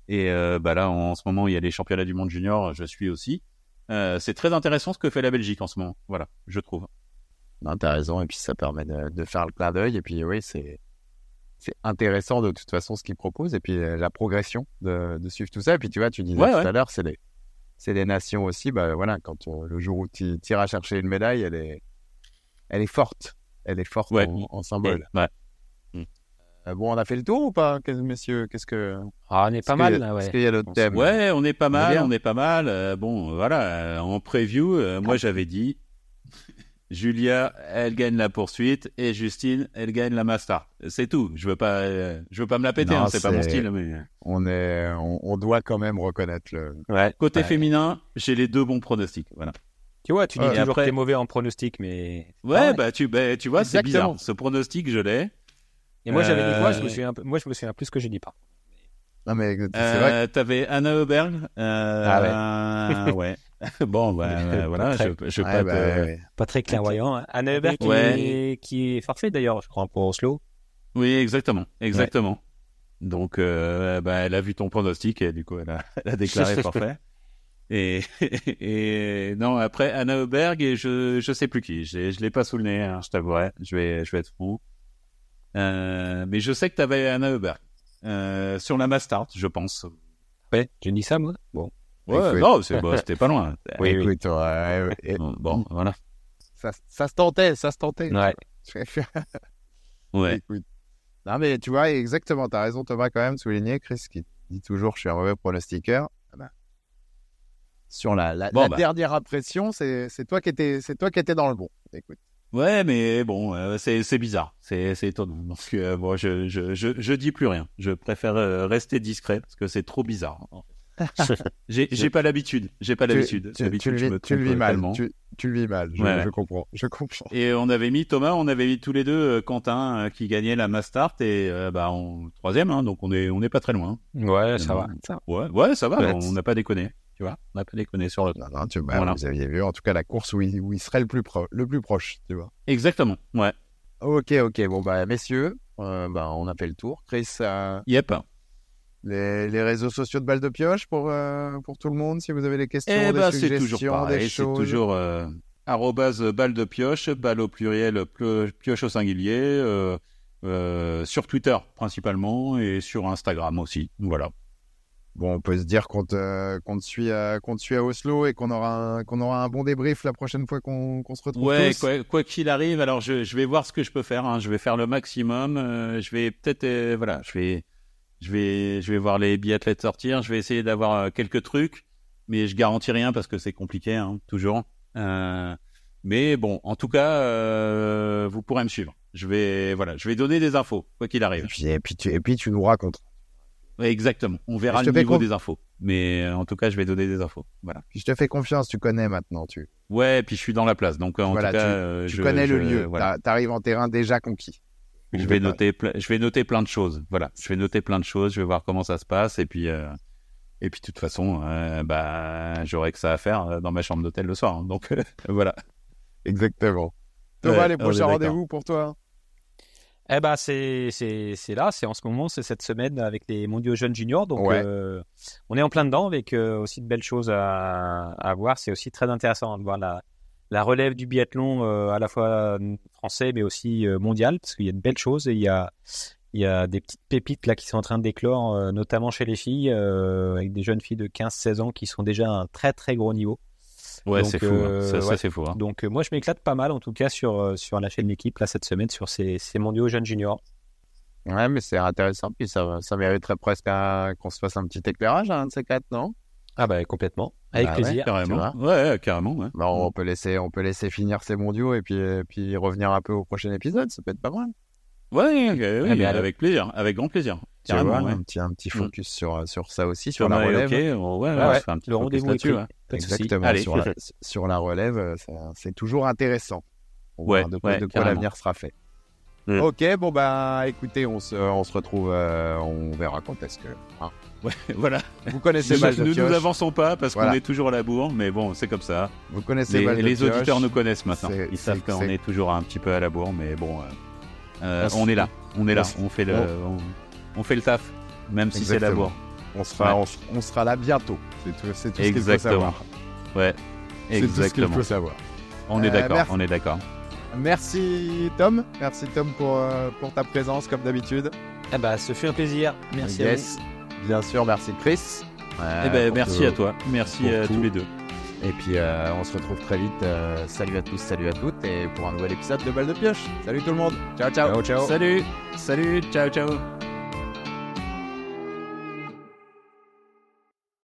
et bah là, en, ce moment, il y a les championnats du monde junior. Je suis aussi. c'est très intéressant ce que fait la Belgique en ce moment. Voilà, je trouve. Intéressant, et puis ça permet de, faire le clin d'œil. Et puis oui, c'est c'est intéressant de toute façon ce qu'ils proposent. Et puis euh, la progression de, de, suivre tout ça. Et puis tu vois, tu disais tout à l'heure, c'est des, c'est des nations aussi. Bah voilà, quand le jour où tu iras chercher une médaille, elle est, elle est forte. Elle est forte en, symbole. Ouais. Euh, bon, on a fait le tour ou pas, messieurs? Qu'est-ce que ah, on est pas mal là, ouais. Est-ce qu'il y a d'autres thèmes? Ouais, on est pas mal, on est, pas mal. Euh, bon, voilà, en preview, moi j'avais dit Julia, elle gagne la poursuite et Justine, elle gagne la master. C'est tout. Je veux pas, je veux pas me la péter. Hein, c'est pas mon style. Mais... On est, on, doit quand même reconnaître le. Ouais. Côté féminin, j'ai les deux bons pronostics. Voilà. Tu vois, tu dis toujours après... que t'es mauvais en pronostic, mais. Ouais, bah tu, bah, tu vois, c'est bizarre. Ce pronostic, je l'ai. Et moi, j'avais dit quoi Je me euh, souviens, moi, je me souviens plus que j'ai dit pas. Non mais c'est euh, vrai. T'avais Anna. Euh, ah ouais. ouais. bon, ben voilà, je, je pas, bah, pas très clairvoyant. Hein. Anne Hubert qui, est, qui est forfait d'ailleurs, je crois, pour Oslo. Oui, exactement, exactement. Donc, euh, bah, elle a vu ton pronostic et du coup, elle a, elle a déclaré forfait. Et, et non, après Anna Heuberg et je je sais plus qui. Je je l'ai pas sous le nez, hein, je t'avouerai. Je vais je vais être fou. Euh, mais je sais que tu avais Anna Heuberg euh, sur la Mastart, je pense. Ouais, j'ai dit ça moi. Bon. Ouais, non, c'était pas loin. oui, écoute, bon, voilà. Ça, ça, se tentait, ça se tentait. Ouais. ouais. Non, mais tu vois, exactement, tu as raison, Thomas, quand même, souligner, Chris, qui dit toujours je suis un mauvais pronostiqueur. Ah bah, sur la, la, bah. dernière impression, c'est toi, qui étais, toi qui étais dans le bon. Écoute. Ouais, mais bon, euh, c'est bizarre, c'est étonnant. Donc, euh, bon, je, je, je, je, dis plus rien. Je préfère euh, rester discret parce que c'est trop bizarre. En fait. J'ai pas l'habitude. J'ai pas l'habitude. Tu, tu, le vis mal. Tu, le vis mal. Je, comprends. Je comprends. Et on avait mis Thomas, on avait mis tous les deux euh, Quentin euh, qui gagnait la Mastart et euh, bah en troisième. Hein, donc on est on est pas très loin. Ouais, ça va. Ouais, ouais, ça va. on n'a pas déconné. Tu vois, on n'a pas déconné sur le. Non, non, tu, bah, Vous aviez vu, en tout cas, la course où il, où il serait le plus, le plus proche, tu vois. Exactement, ouais. Ok, ok. Bon, bah, messieurs, euh, bah, on a fait le tour. Chris, euh, yep. Les, les, réseaux sociaux de Balle de Pioche pour, euh, pour tout le monde, si vous avez des questions, eh des bah, suggestions, toujours pareil, C'est toujours arrobase balle de pioche, balle au pluriel, pioche au singulier, sur Twitter principalement et sur Instagram aussi. Voilà. Bon, on peut se dire qu'on te, qu'on te, suit, à, te suit à Oslo et qu'on aura, un, qu'on aura un bon débrief la prochaine fois qu'on, qu'on se retrouve. Ouais, tous. quoi, qu'il arrive, alors je, je, vais voir ce que je peux faire. Hein. Je vais faire le maximum. Euh, je vais peut-être, euh, voilà, je vais, je vais, je vais voir les biathlètes sortir. Je vais essayer d'avoir euh, quelques trucs, mais je garantis rien parce que c'est compliqué, hein, toujours. mais bon, en tout cas, vous pourrez me suivre. Je vais, voilà, je vais donner des infos, quoi qu'il arrive. Et puis, et puis, tu, et puis tu nous racontes. Exactement. On verra le niveau des infos. Mais euh, en tout cas, je vais donner des infos. Voilà. Puis je te fais confiance, tu connais maintenant. Tu... Ouais, puis je suis dans la place. Donc en tout cas, tu, euh, je, connais le lieu. Voilà. Tu arrives en terrain déjà conquis. Je vais, noter, je vais noter plein de choses. Voilà. Je vais noter plein de choses. Je vais voir comment ça se passe. Et puis, euh... et puis de toute façon, euh, bah, j'aurai que ça à faire dans ma chambre d'hôtel le soir. Hein. Donc voilà. Exactement. Thomas, les prochains rendez-vous pour toi eh ben c'est c'est là, c'est en ce moment, c'est cette semaine avec les Mondiaux jeunes juniors, donc euh, on est en plein dedans avec euh, aussi de belles choses à, à voir. C'est aussi très intéressant de voir la la relève du biathlon euh, à la fois français mais aussi mondial parce qu'il y a de belles choses et il y a il y a des petites pépites là qui sont en train de déclore, notamment chez les filles, avec des jeunes filles de 15-16 ans qui sont déjà à un très très gros niveau. Ouais, c'est fou. Hein. Euh, ça, c'est fou. Hein. Donc, euh, moi, je m'éclate pas mal, en tout cas, sur, euh, sur la chaîne L'équipe, là, cette semaine, sur ces, ces mondiaux jeunes juniors. Ouais, mais c'est intéressant. Puis ça, ça mériterait presque qu'on se fasse un petit éclairage, un de ces quatre, non? Ah, bah, complètement. Avec bah plaisir. carrément. Ouais, carrément. Ouais. Bah, on, peut laisser, on peut laisser finir ces mondiaux et puis, et puis revenir un peu au prochain épisode. Ça peut être pas mal. Ouais, oui, avec plaisir, avec grand plaisir. Carrément, un petit un petit mm. focus sur sur ça aussi sur, la relève. ouais, ouais, un petit le rendez-vous là-dessus. Exactement. sur, la, sur la relève, c'est toujours intéressant. On ouais, de quoi, de quoi l'avenir sera fait. Mm. Ok, bon bah écoutez, on se, on se retrouve, euh, on verra quand est-ce que. Hein. Ouais, voilà. Vous connaissez Mal de Nous nous avançons pas parce qu'on est toujours à la bourre, mais bon, c'est comme ça. Vous connaissez Les, les auditeurs nous connaissent maintenant. Ils savent qu'on est toujours un petit peu à la bourre, mais bon, euh, on est là, on est là, on fait le, on fait le taf même si c'est d'abord. On sera, on, sera là bientôt. C'est tout, tout ce qu'il faut savoir. Ouais, exactement. C'est tout ce qu'il faut savoir. On est euh, d'accord, on est d'accord. Merci Tom, merci Tom pour, euh, pour ta présence comme d'habitude. Eh bah, ce fut un plaisir. Merci à vous. Bien sûr, merci Chris. eh ben, merci à toi, merci à tous les deux. Et puis euh, on se retrouve très vite. salut à tous, salut à toutes, et pour un nouvel épisode de Balle de Pioche. Salut tout le monde. Ciao, ciao. Ciao, ciao. Salut, salut, ciao, ciao.